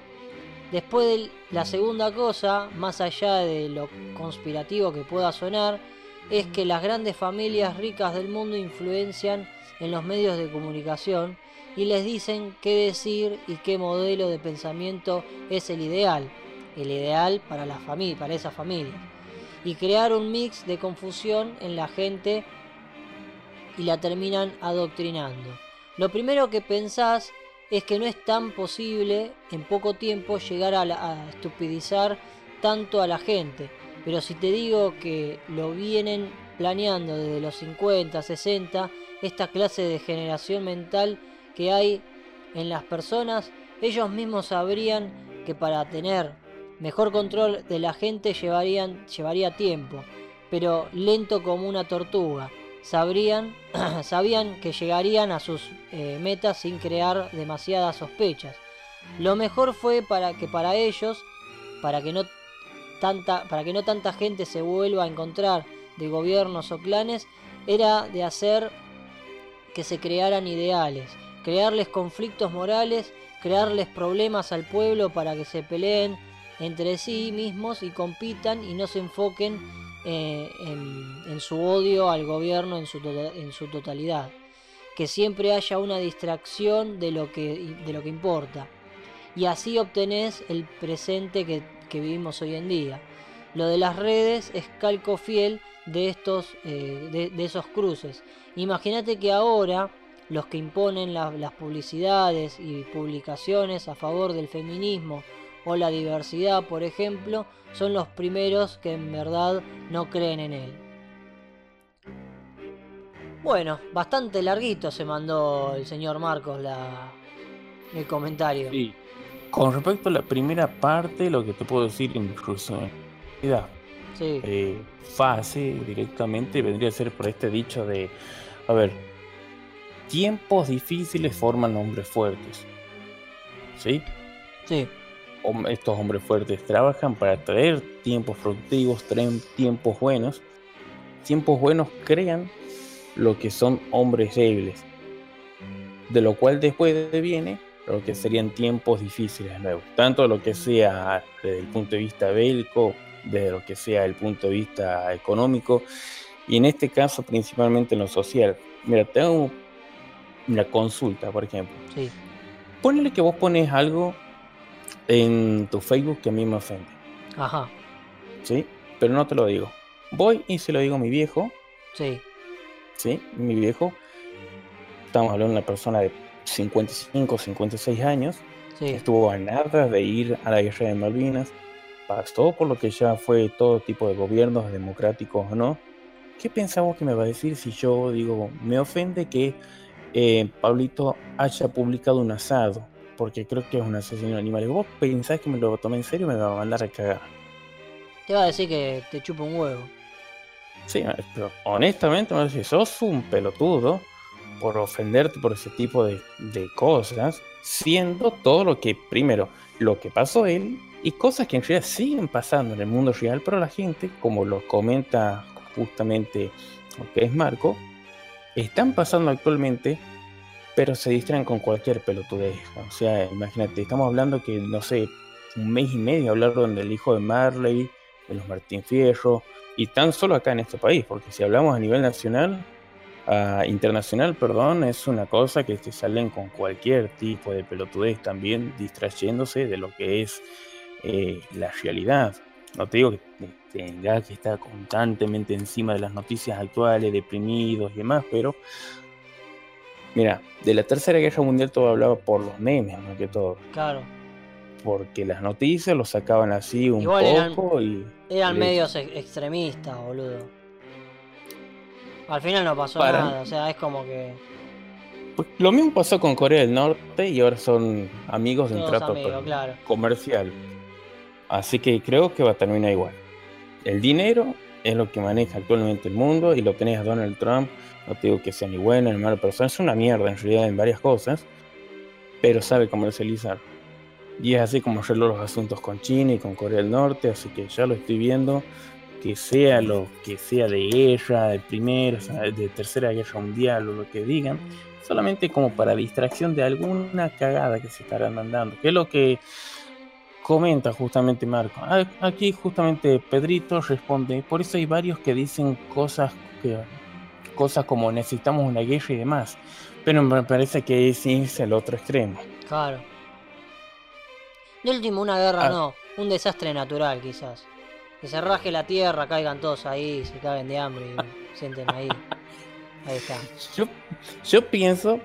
Después de la segunda cosa, más allá de lo conspirativo que pueda sonar, es que las grandes familias ricas del mundo influencian en los medios de comunicación y les dicen qué decir y qué modelo de pensamiento es el ideal, el ideal para la familia, para esa familia. Y crear un mix de confusión en la gente y la terminan adoctrinando. Lo primero que pensás es que no es tan posible en poco tiempo llegar a, estupidizar tanto a la gente. Pero si te digo que lo vienen planeando desde los 50, 60, esta clase de generación mental que hay en las personas, ellos mismos sabrían que para tener mejor control de la gente llevarían, llevaría tiempo, pero lento como una tortuga sabrían, sabían que llegarían a sus eh, metas sin crear demasiadas sospechas. Lo mejor fue para que para ellos, para que no tanta, para que no tanta gente se vuelva a encontrar de gobiernos o clanes, era de hacer que se crearan ideales, crearles conflictos morales, crearles problemas al pueblo para que se peleen entre sí mismos y compitan y no se enfoquen eh, en, su odio al gobierno en su, en su totalidad. Que siempre haya una distracción de lo que, de lo que importa. Y así obtenés el presente que, vivimos hoy en día. Lo de las redes es calco fiel de, estos, eh, de, esos cruces. Imagínate que ahora los que imponen las publicidades y publicaciones a favor del feminismo o la diversidad, por ejemplo, son los primeros que en verdad no creen en él. Bueno, bastante larguito se mandó el señor Marcos la, el comentario. Sí. Con respecto a la primera parte, lo que te puedo decir incluso sí. eh, fase directamente vendría a ser por este dicho de, a ver, tiempos difíciles forman hombres fuertes. ¿Sí? Sí estos hombres fuertes trabajan para traer tiempos productivos, traen tiempos buenos. Tiempos buenos crean lo que son hombres débiles, de lo cual después viene lo que serían tiempos difíciles nuevos, tanto lo que sea desde el punto de vista bélico, desde lo que sea el punto de vista económico, y en este caso principalmente en lo social. Mira, tengo una consulta, por ejemplo. Sí. Ponele que vos pones algo en tu Facebook que a mí me ofende. Ajá. ¿Sí? Pero no te lo digo. Voy y se lo digo a mi viejo. Sí. ¿Sí? Mi viejo. Estamos hablando de una persona de 55, 56 años. Sí. Estuvo a nada de ir a la guerra de Malvinas. Pasó por lo que ya fue todo tipo de gobiernos, democráticos o no. ¿Qué pensamos que me va a decir si yo digo, me ofende que eh, Pablito haya publicado un asado? Porque creo que es un asesino de animales. ¿Vos pensás que me lo tomé en serio y me va a mandar a cagar? Te va a decir que te chupa un huevo. Sí, pero honestamente me decir, sos un pelotudo por ofenderte por ese tipo de, de cosas, siendo todo lo que, primero, lo que pasó él y cosas que en realidad siguen pasando en el mundo real, pero la gente, como lo comenta justamente lo que es Marco, están pasando actualmente pero se distraen con cualquier pelotudez. O sea, imagínate, estamos hablando que, no sé, un mes y medio hablaron del hijo de Marley, de los Martín Fierro, y tan solo acá en este país, porque si hablamos a nivel nacional, internacional, perdón, es una cosa que se salen con cualquier tipo de pelotudez también distrayéndose de lo que es eh, la realidad. No te digo que tenga que estar constantemente encima de las noticias actuales, deprimidos y demás, pero Mira, de la Tercera Guerra Mundial todo hablaba por los memes, más que todo. Claro. Porque las noticias lo sacaban así un poco y. Eran medios extremistas, boludo. Al final no pasó nada, o sea, es como que. Pues lo mismo pasó con Corea del Norte y ahora son amigos de un trato comercial. Así que creo que va a terminar igual. El dinero es lo que maneja actualmente el mundo y lo tenés a Donald Trump no te digo que sea ni buena ni mala persona, es una mierda en realidad en varias cosas, pero sabe comercializar. Y es así como arregló los asuntos con China y con Corea del Norte, así que ya lo estoy viendo, que sea lo que sea de guerra, de primera, de tercera guerra mundial o lo que digan, solamente como para distracción de alguna cagada que se estarán mandando, que es lo que comenta justamente Marco. Aquí justamente Pedrito responde, por eso hay varios que dicen cosas que cosas como necesitamos una guerra y demás. Pero me parece que es irse al otro extremo. Claro. De último, una guerra ah. no, un desastre natural quizás. Que se raje la tierra, caigan todos ahí, se caguen de hambre y sienten ahí. Ahí está. Yo, yo pienso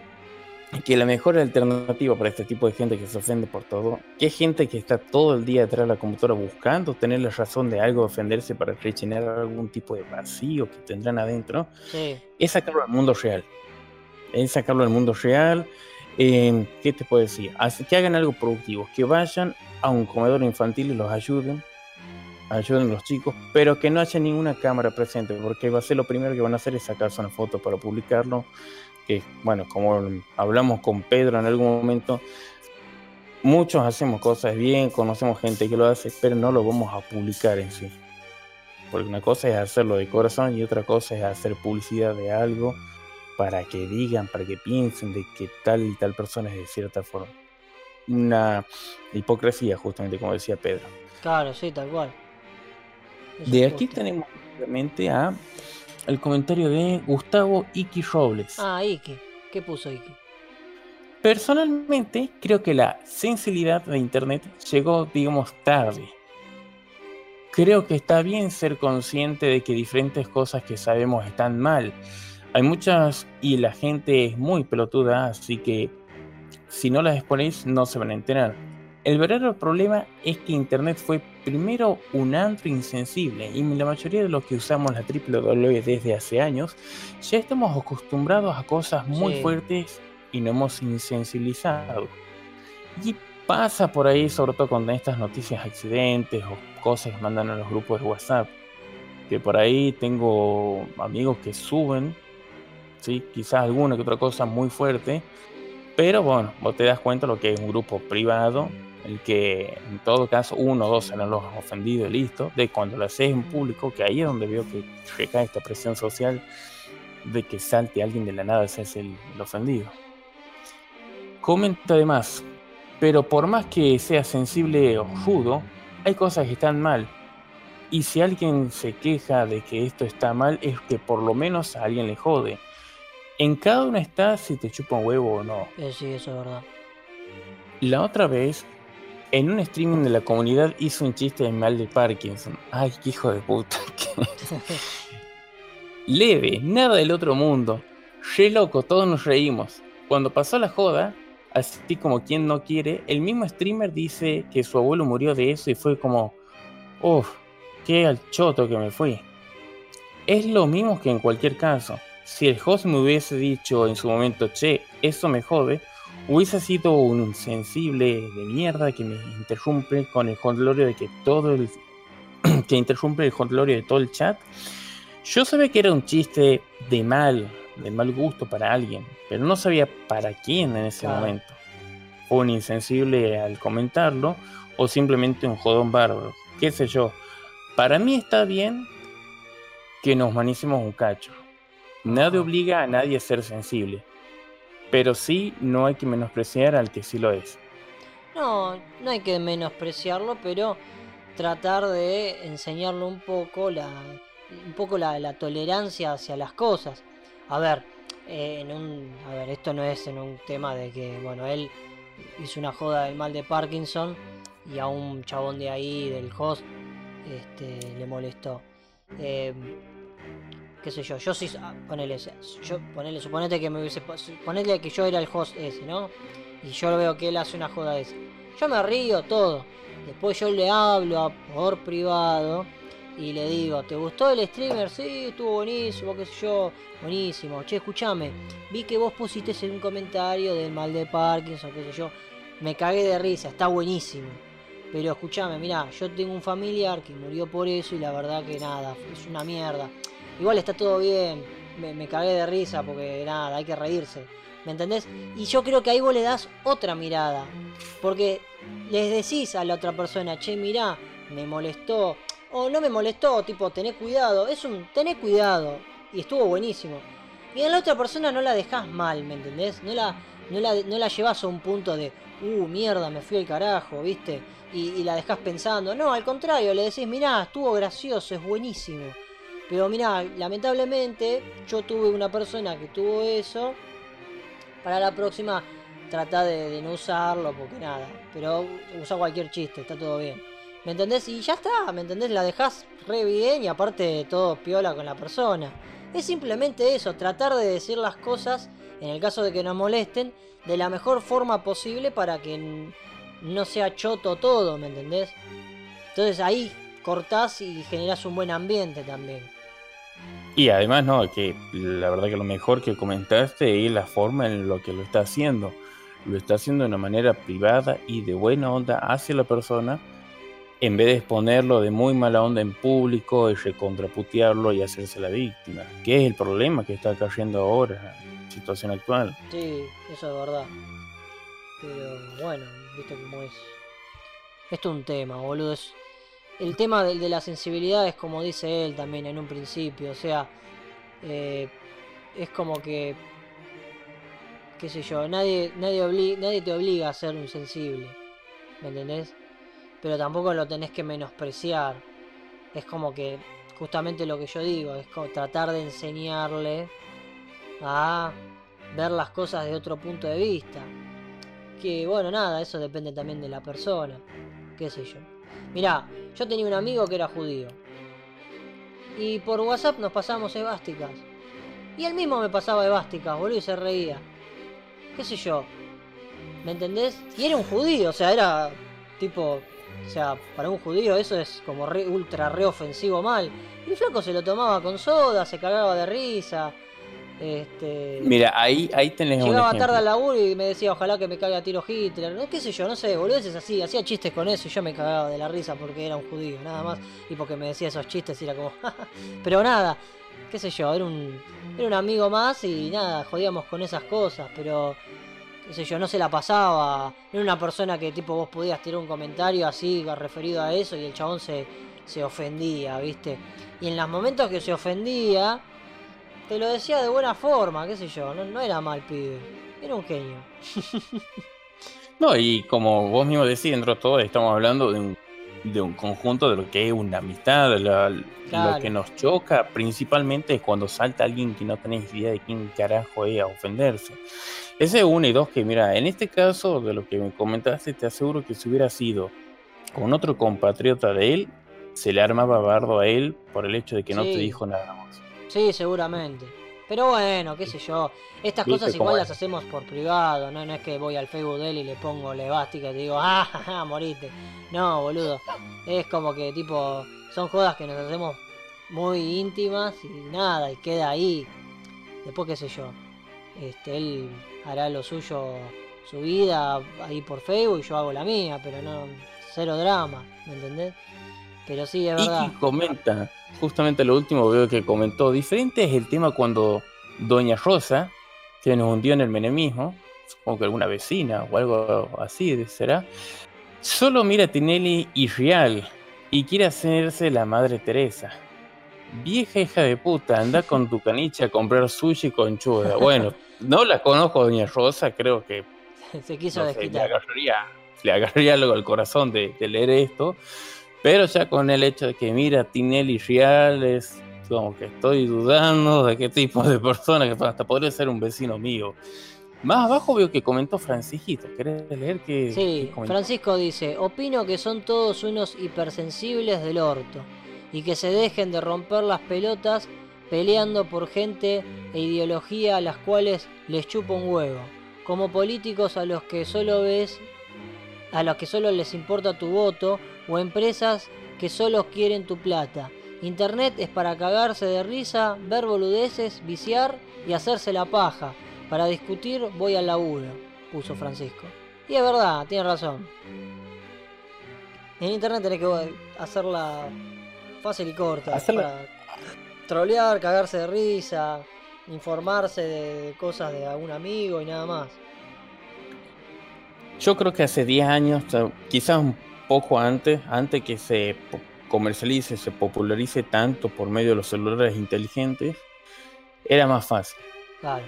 que la mejor alternativa para este tipo de gente que se ofende por todo, que es gente que está todo el día detrás de la computadora buscando tener la razón de algo, ofenderse para rellenar algún tipo de vacío que tendrán adentro, es sacarlo al mundo real. Es sacarlo al mundo real. ¿Qué te puedo decir? que hagan algo productivo, que vayan a un comedor infantil y los ayuden, ayuden a los chicos, pero que no haya ninguna cámara presente, porque va a ser lo primero que van a hacer es sacarse una foto para publicarlo, que, bueno, como hablamos con Pedro en algún momento, muchos hacemos cosas bien, conocemos gente que lo hace, pero no lo vamos a publicar en sí. Porque una cosa es hacerlo de corazón y otra cosa es hacer publicidad de algo para que digan, para que piensen de que tal y tal persona es de cierta forma. Una hipocresía, justamente como decía Pedro. Claro, sí, tal cual. de aquí tenemos obviamente a el comentario de Gustavo Iki Robles. Ah, Iki. ¿Qué puso Iki? Personalmente, creo que la sensibilidad de Internet llegó, digamos, tarde. Creo que está bien ser consciente de que diferentes cosas que sabemos están mal. Hay muchas y la gente es muy pelotuda, así que si no las exponéis no se van a enterar. El verdadero problema es que Internet fue primero un antro insensible y la mayoría de los que usamos la WWE desde hace años ya estamos acostumbrados a cosas muy fuertes y nos hemos insensibilizado. Y pasa por ahí, sobre todo con estas noticias, accidentes o cosas que mandan a los grupos de WhatsApp, que por ahí tengo amigos que suben, ¿sí? quizás alguna que otra cosa muy fuerte, pero bueno, vos te das cuenta lo que es un grupo privado el que en todo caso uno o dos serán los ofendidos y listo, de cuando lo haces en público, que ahí es donde veo que recae esta presión social de que salte alguien de la nada, ese es el, ofendido. Comenta además, pero por más que sea sensible o rudo, hay cosas que están mal. Y si alguien se queja de que esto está mal, es que por lo menos a alguien le jode. En cada uno está si te chupa un huevo o no. Eh, sí, eso es verdad. La otra vez en un streaming de la comunidad hizo un chiste de mal de Parkinson. Ay, qué hijo de puta. Leve, nada del otro mundo. Re loco, todos nos reímos. Cuando pasó la joda, así como quien no quiere, el mismo streamer dice que su abuelo murió de eso y fue como, uff, qué al choto que me fui. Es lo mismo que en cualquier caso. Si el host me hubiese dicho en su momento, che, eso me jode, hubiese sido un insensible de mierda que me interrumpe con el jondlorio de que todo el que interrumpe el jondlorio de todo el chat. Yo sabía que era un chiste de mal, de mal gusto para alguien, pero no sabía para quién en ese momento. Fue un insensible al comentarlo o simplemente un jodón bárbaro, qué sé yo. Para mí está bien que nos manicemos un cacho. Nadie obliga a nadie a ser sensible pero sí no hay que menospreciar al que sí lo es. No, no hay que menospreciarlo, pero tratar de enseñarle un poco la, un poco la, tolerancia hacia las cosas. A ver, eh, en un, a ver, esto no es en un tema de que, bueno, él hizo una joda del mal de Parkinson y a un chabón de ahí, del host, este, le molestó. Eh, qué sé yo, yo sí, ah, ponele, yo, ponele, suponete que me hubiese, ponele que yo era el host ese, ¿no? Y yo veo que él hace una joda esa. Yo me río todo. Después yo le hablo por privado y le digo, ¿te gustó el streamer? Sí, estuvo buenísimo, qué sé yo, buenísimo. Che, escúchame, vi que vos pusiste en un comentario del mal de Parkinson, qué sé yo. Me cagué de risa, está buenísimo. Pero escúchame, mira, yo tengo un familiar que murió por eso y la verdad que nada, es una mierda. Igual está todo bien, me, cagué de risa porque nada, hay que reírse. ¿Me entendés? Y yo creo que ahí vos le das otra mirada. Porque les decís a la otra persona, che, mirá, me molestó. O no me molestó, tipo, tené cuidado. Es un, tené cuidado. Y estuvo buenísimo. Y a la otra persona no la dejás mal, ¿me entendés? No la, no la, no la llevas a un punto de, uh, mierda, me fui al carajo, ¿viste? Y, y la dejás pensando. No, al contrario, le decís, mirá, estuvo gracioso, es buenísimo. Pero mira, lamentablemente yo tuve una persona que tuvo eso. Para la próxima trata de, no usarlo porque nada. Pero usa cualquier chiste, está todo bien. ¿Me entendés? Y ya está, ¿me entendés? La dejás re bien y aparte todo piola con la persona. Es simplemente eso, tratar de decir las cosas, en el caso de que nos molesten, de la mejor forma posible para que no sea choto todo, ¿me entendés? Entonces ahí cortás y generás un buen ambiente también. Y además, no, que la verdad que lo mejor que comentaste es la forma en lo que lo está haciendo. Lo está haciendo de una manera privada y de buena onda hacia la persona, en vez de exponerlo de muy mala onda en público y recontraputearlo y hacerse la víctima. Que es el problema que está cayendo ahora, situación actual. Sí, eso es verdad. Pero bueno, viste cómo es. Esto es un tema, boludo. Es, el tema de, de, la sensibilidad es como dice él también en un principio. O sea, eh, es como que, qué sé yo, nadie, nadie, nadie te obliga a ser un sensible. ¿Me entendés? Pero tampoco lo tenés que menospreciar. Es como que, justamente lo que yo digo, es tratar de enseñarle a ver las cosas de otro punto de vista. Que bueno, nada, eso depende también de la persona. Qué sé yo. Mirá, yo tenía un amigo que era judío. Y por WhatsApp nos pasamos evásticas. Y él mismo me pasaba evásticas, boludo, y se reía. ¿Qué sé yo? ¿Me entendés? Y era un judío, o sea, era tipo. O sea, para un judío eso es como re, ultra re ofensivo mal. Y el flaco se lo tomaba con soda, se cagaba de risa. Este, Mira, ahí, ahí tenés Llegaba tarde al laburo y me decía, ojalá que me caiga a tiro Hitler. No, qué sé yo, no sé, boludeces así. Hacía chistes con eso y yo me cagaba de la risa porque era un judío, nada más. Y porque me decía esos chistes y era como... pero nada, qué sé yo, era un, era un amigo más y nada, jodíamos con esas cosas. Pero, qué sé yo, no se la pasaba. Era una persona que tipo vos podías tirar un comentario así referido a eso y el chabón se, se ofendía, ¿viste? Y en los momentos que se ofendía te lo decía de buena forma, qué sé yo, no, no era mal pibe, era un genio. no, y como vos mismo decís, dentro de todo estamos hablando de un, de un conjunto de lo que es una amistad, lo que nos choca principalmente es cuando salta alguien que no tenés idea de quién carajo es a ofenderse. Ese es uno y dos que, mira, en este caso de lo que me comentaste, te aseguro que si hubiera sido con otro compatriota de él, se le armaba bardo a él por el hecho de que no te dijo nada más. Sí, seguramente. Pero bueno, qué sé yo. Estas cosas igual las hacemos por privado, ¿no? No es que voy al Facebook de él y le pongo levástica y te digo, ah, ja, morite. No, boludo. Es como que tipo, son jodas que nos hacemos muy íntimas y nada, y queda ahí. Después qué sé yo. Este, él hará lo suyo, su vida ahí por Facebook y yo hago la mía, pero no, cero drama, ¿me entendés? Pero sí, es verdad. Y comenta, justamente lo último veo que comentó, diferente es el tema cuando Doña Rosa, que nos hundió en el menemismo, supongo que alguna vecina o algo así será, solo mira a Tinelli y Real y quiere hacerse la Madre Teresa. Vieja hija de puta, anda con tu canicha a comprar sushi con chuda. Bueno, no la conozco Doña Rosa, creo que se quiso desquitar. le, agarraría, le agarraría algo al corazón de, de leer esto. Pero ya con el hecho de que mira Tinelli Real es como que estoy dudando de qué tipo de persona, que hasta podría ser un vecino mío. Más abajo veo que comentó Francisquito. ¿Querés leer que Sí, Francisco dice: Opino que son todos unos hipersensibles del orto y que se dejen de romper las pelotas peleando por gente e ideología a las cuales les chupa un huevo. Como políticos a los que solo ves, a los que solo les importa tu voto o empresas que solo quieren tu plata. Internet es para cagarse de risa, ver boludeces, viciar y hacerse la paja. Para discutir voy al laburo, puso Francisco. Y es verdad, tiene razón. En internet tenés que hacerla fácil y corta. Para trolear, cagarse de risa, informarse de cosas de algún amigo y nada más. Yo creo que hace 10 años, quizás un poco antes, antes que se comercialice, se popularice tanto por medio de los celulares inteligentes, era más fácil. Claro.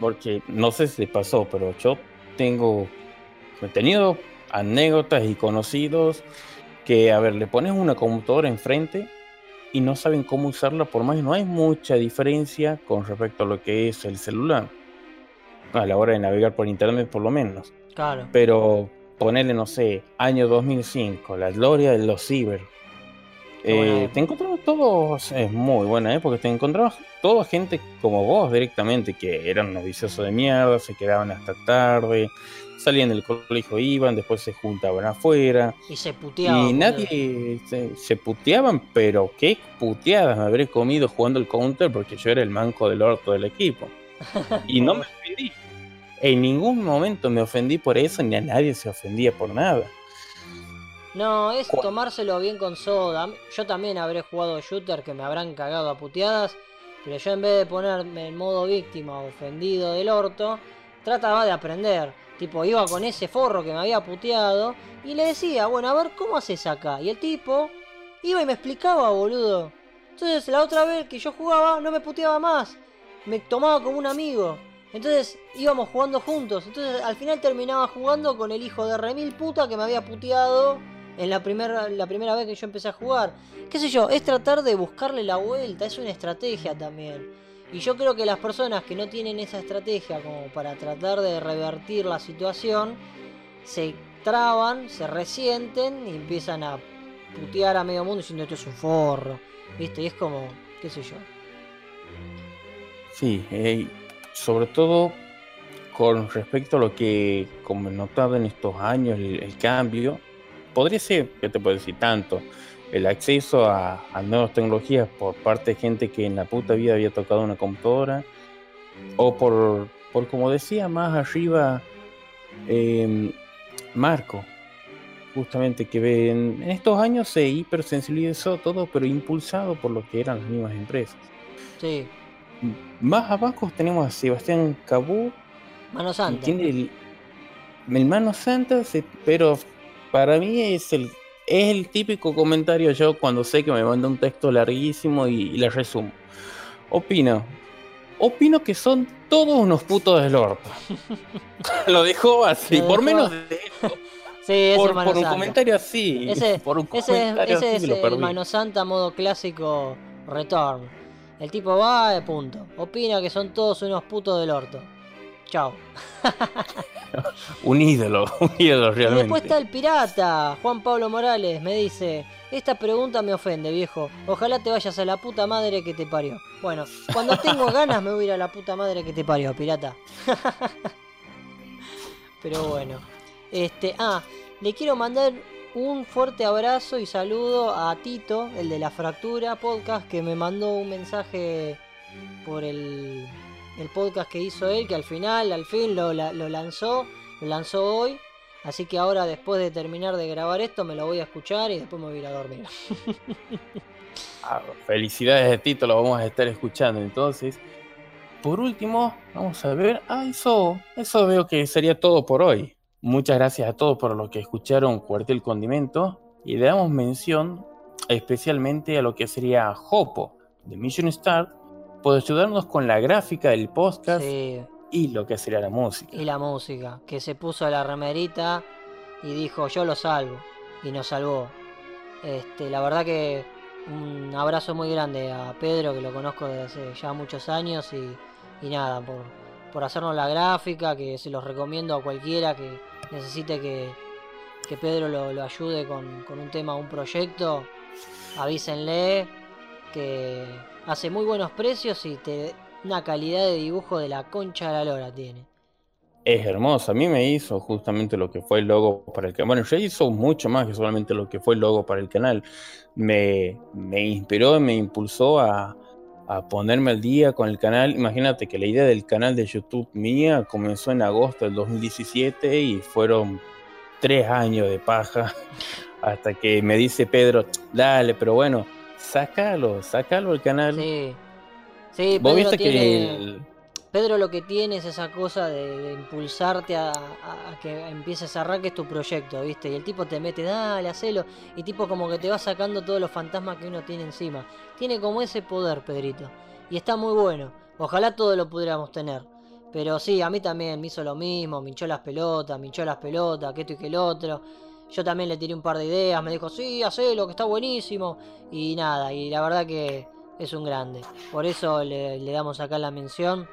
Porque no sé si pasó, pero yo tengo, he tenido anécdotas y conocidos que, a ver, le pones una computadora enfrente y no saben cómo usarla, por más que no hay mucha diferencia con respecto a lo que es el celular. A la hora de navegar por internet, por lo menos. Claro. Pero ponerle, no sé, año 2005, la gloria de los ciber. Eh, te encontrabas todos, es muy buena, ¿eh? porque te encontrabas toda gente como vos directamente, que eran noviciosos de mierda, se quedaban hasta tarde, salían del colegio, iban, después se juntaban afuera. Y se puteaban. Y nadie se, puteaban, pero qué puteadas me habré comido jugando el counter porque yo era el manco del orto del equipo. y no me pedí. En ningún momento me ofendí por eso, ni a nadie se ofendía por nada. No, es tomárselo bien con soda. Yo también habré jugado shooter que me habrán cagado a puteadas, pero yo en vez de ponerme en modo víctima ofendido del orto, trataba de aprender. Tipo, iba con ese forro que me había puteado y le decía, bueno, a ver, ¿cómo haces acá? Y el tipo iba y me explicaba, boludo. Entonces la otra vez que yo jugaba no me puteaba más. Me tomaba como un amigo. Entonces íbamos jugando juntos. Entonces al final terminaba jugando con el hijo de remil puta que me había puteado en la primera, la primera vez que yo empecé a jugar. Qué sé yo, es tratar de buscarle la vuelta, es una estrategia también. Y yo creo que las personas que no tienen esa estrategia como para tratar de revertir la situación, se traban, se resienten y empiezan a putear a medio mundo diciendo esto es un forro. ¿Viste? Y es como, qué sé yo. Sí, eh, sobre todo con respecto a lo que, como he notado en estos años, el, cambio, podría ser, que te puedo decir tanto? el acceso a, nuevas tecnologías por parte de gente que en la puta vida había tocado una computadora, o por, por como decía más arriba em, Marco, justamente que en, estos años se hipersensibilizó todo, pero impulsado por lo que eran las mismas empresas. Sí. Más abajo tenemos a Sebastián Cabú. Mano Santa. Tiene el, el Mano Santa, pero para mí es el es el típico comentario yo cuando sé que me manda un texto larguísimo y, le resumo. Opino. Opino que son todos unos putos del orto. lo dijo así, por menos de eso. Sí, por, por un comentario así. Ese, por un comentario ese es el Mano Santa modo clásico return. El tipo va de punto. Opina que son todos unos putos del orto. Chao. un ídolo, un ídolo realmente. Y después está el pirata, Juan Pablo Morales, me dice, esta pregunta me ofende, viejo. Ojalá te vayas a la puta madre que te parió. Bueno, cuando tengo ganas me voy a ir a la puta madre que te parió, pirata. Pero bueno. Este, ah, le quiero mandar un fuerte abrazo y saludo a Tito, el de la fractura podcast, que me mandó un mensaje por el podcast que hizo él, que al final, al fin lo, lanzó, lo lanzó hoy. Así que ahora después de terminar de grabar esto me lo voy a escuchar y después me voy a ir a dormir. Ah, felicidades de Tito, lo vamos a estar escuchando entonces. Por último, vamos a ver. Ah, eso, eso veo que sería todo por hoy. Muchas gracias a todos por lo que escucharon Cuartel Condimento y le damos mención especialmente a lo que sería Hopo de Mission Start por ayudarnos con la gráfica del podcast y lo que sería la música. Y la música, que se puso la remerita y dijo yo lo salvo y nos salvó. Este, la verdad que un abrazo muy grande a Pedro, que lo conozco desde hace ya muchos años y, nada, por, por, hacernos la gráfica, que se los recomiendo a cualquiera que necesite que, Pedro lo, ayude con, un tema, un proyecto, avísenle que hace muy buenos precios y te una calidad de dibujo de la concha de la lora tiene. Es hermoso, a mí me hizo justamente lo que fue el logo para el canal. Bueno, ya hizo mucho más que solamente lo que fue el logo para el canal. Me, me inspiró, me impulsó a, a ponerme al día con el canal. Imagínate que la idea del canal de YouTube mía comenzó en agosto del 2017 y fueron tres años de paja hasta que me dice Pedro, dale, pero bueno, sácalo, sácalo el canal. Sí. Sí, Pedro, tiene, Pedro lo que tiene es esa cosa de, impulsarte a, que empieces a arranques tu proyecto, ¿viste? Y el tipo te mete, dale, hacelo. Y tipo como que te va sacando todos los fantasmas que uno tiene encima. Tiene como ese poder, Pedrito. Y está muy bueno. Ojalá todos lo pudiéramos tener. Pero sí, a mí también me hizo lo mismo, me hinchó las pelotas, me hinchó las pelotas, que esto y que el otro. Yo también le tiré un par de ideas, me dijo, sí, hacelo, que está buenísimo. Y nada, y la verdad que es un grande. Por eso le, damos acá la mención,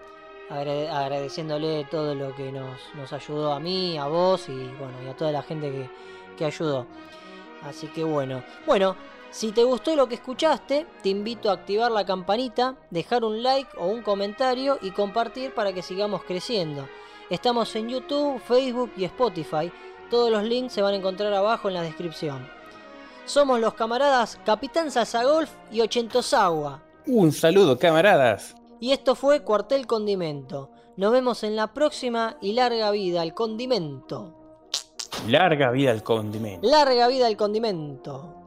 agradeciéndole todo lo que nos, ayudó a mí, a vos y bueno, a toda la gente que, que ayudó. Así que bueno, bueno, si te gustó lo que escuchaste, te invito a activar la campanita, dejar un like o un comentario y compartir para que sigamos creciendo. Estamos en YouTube, Facebook y Spotify. Todos los links se van a encontrar abajo en la descripción. Somos los camaradas Capitán Sasagolf y Ochentosagua. Un saludo, camaradas. Y esto fue Cuartel Condimento. Nos vemos en la próxima y larga vida al condimento. Larga vida al condimento. Larga vida al condimento.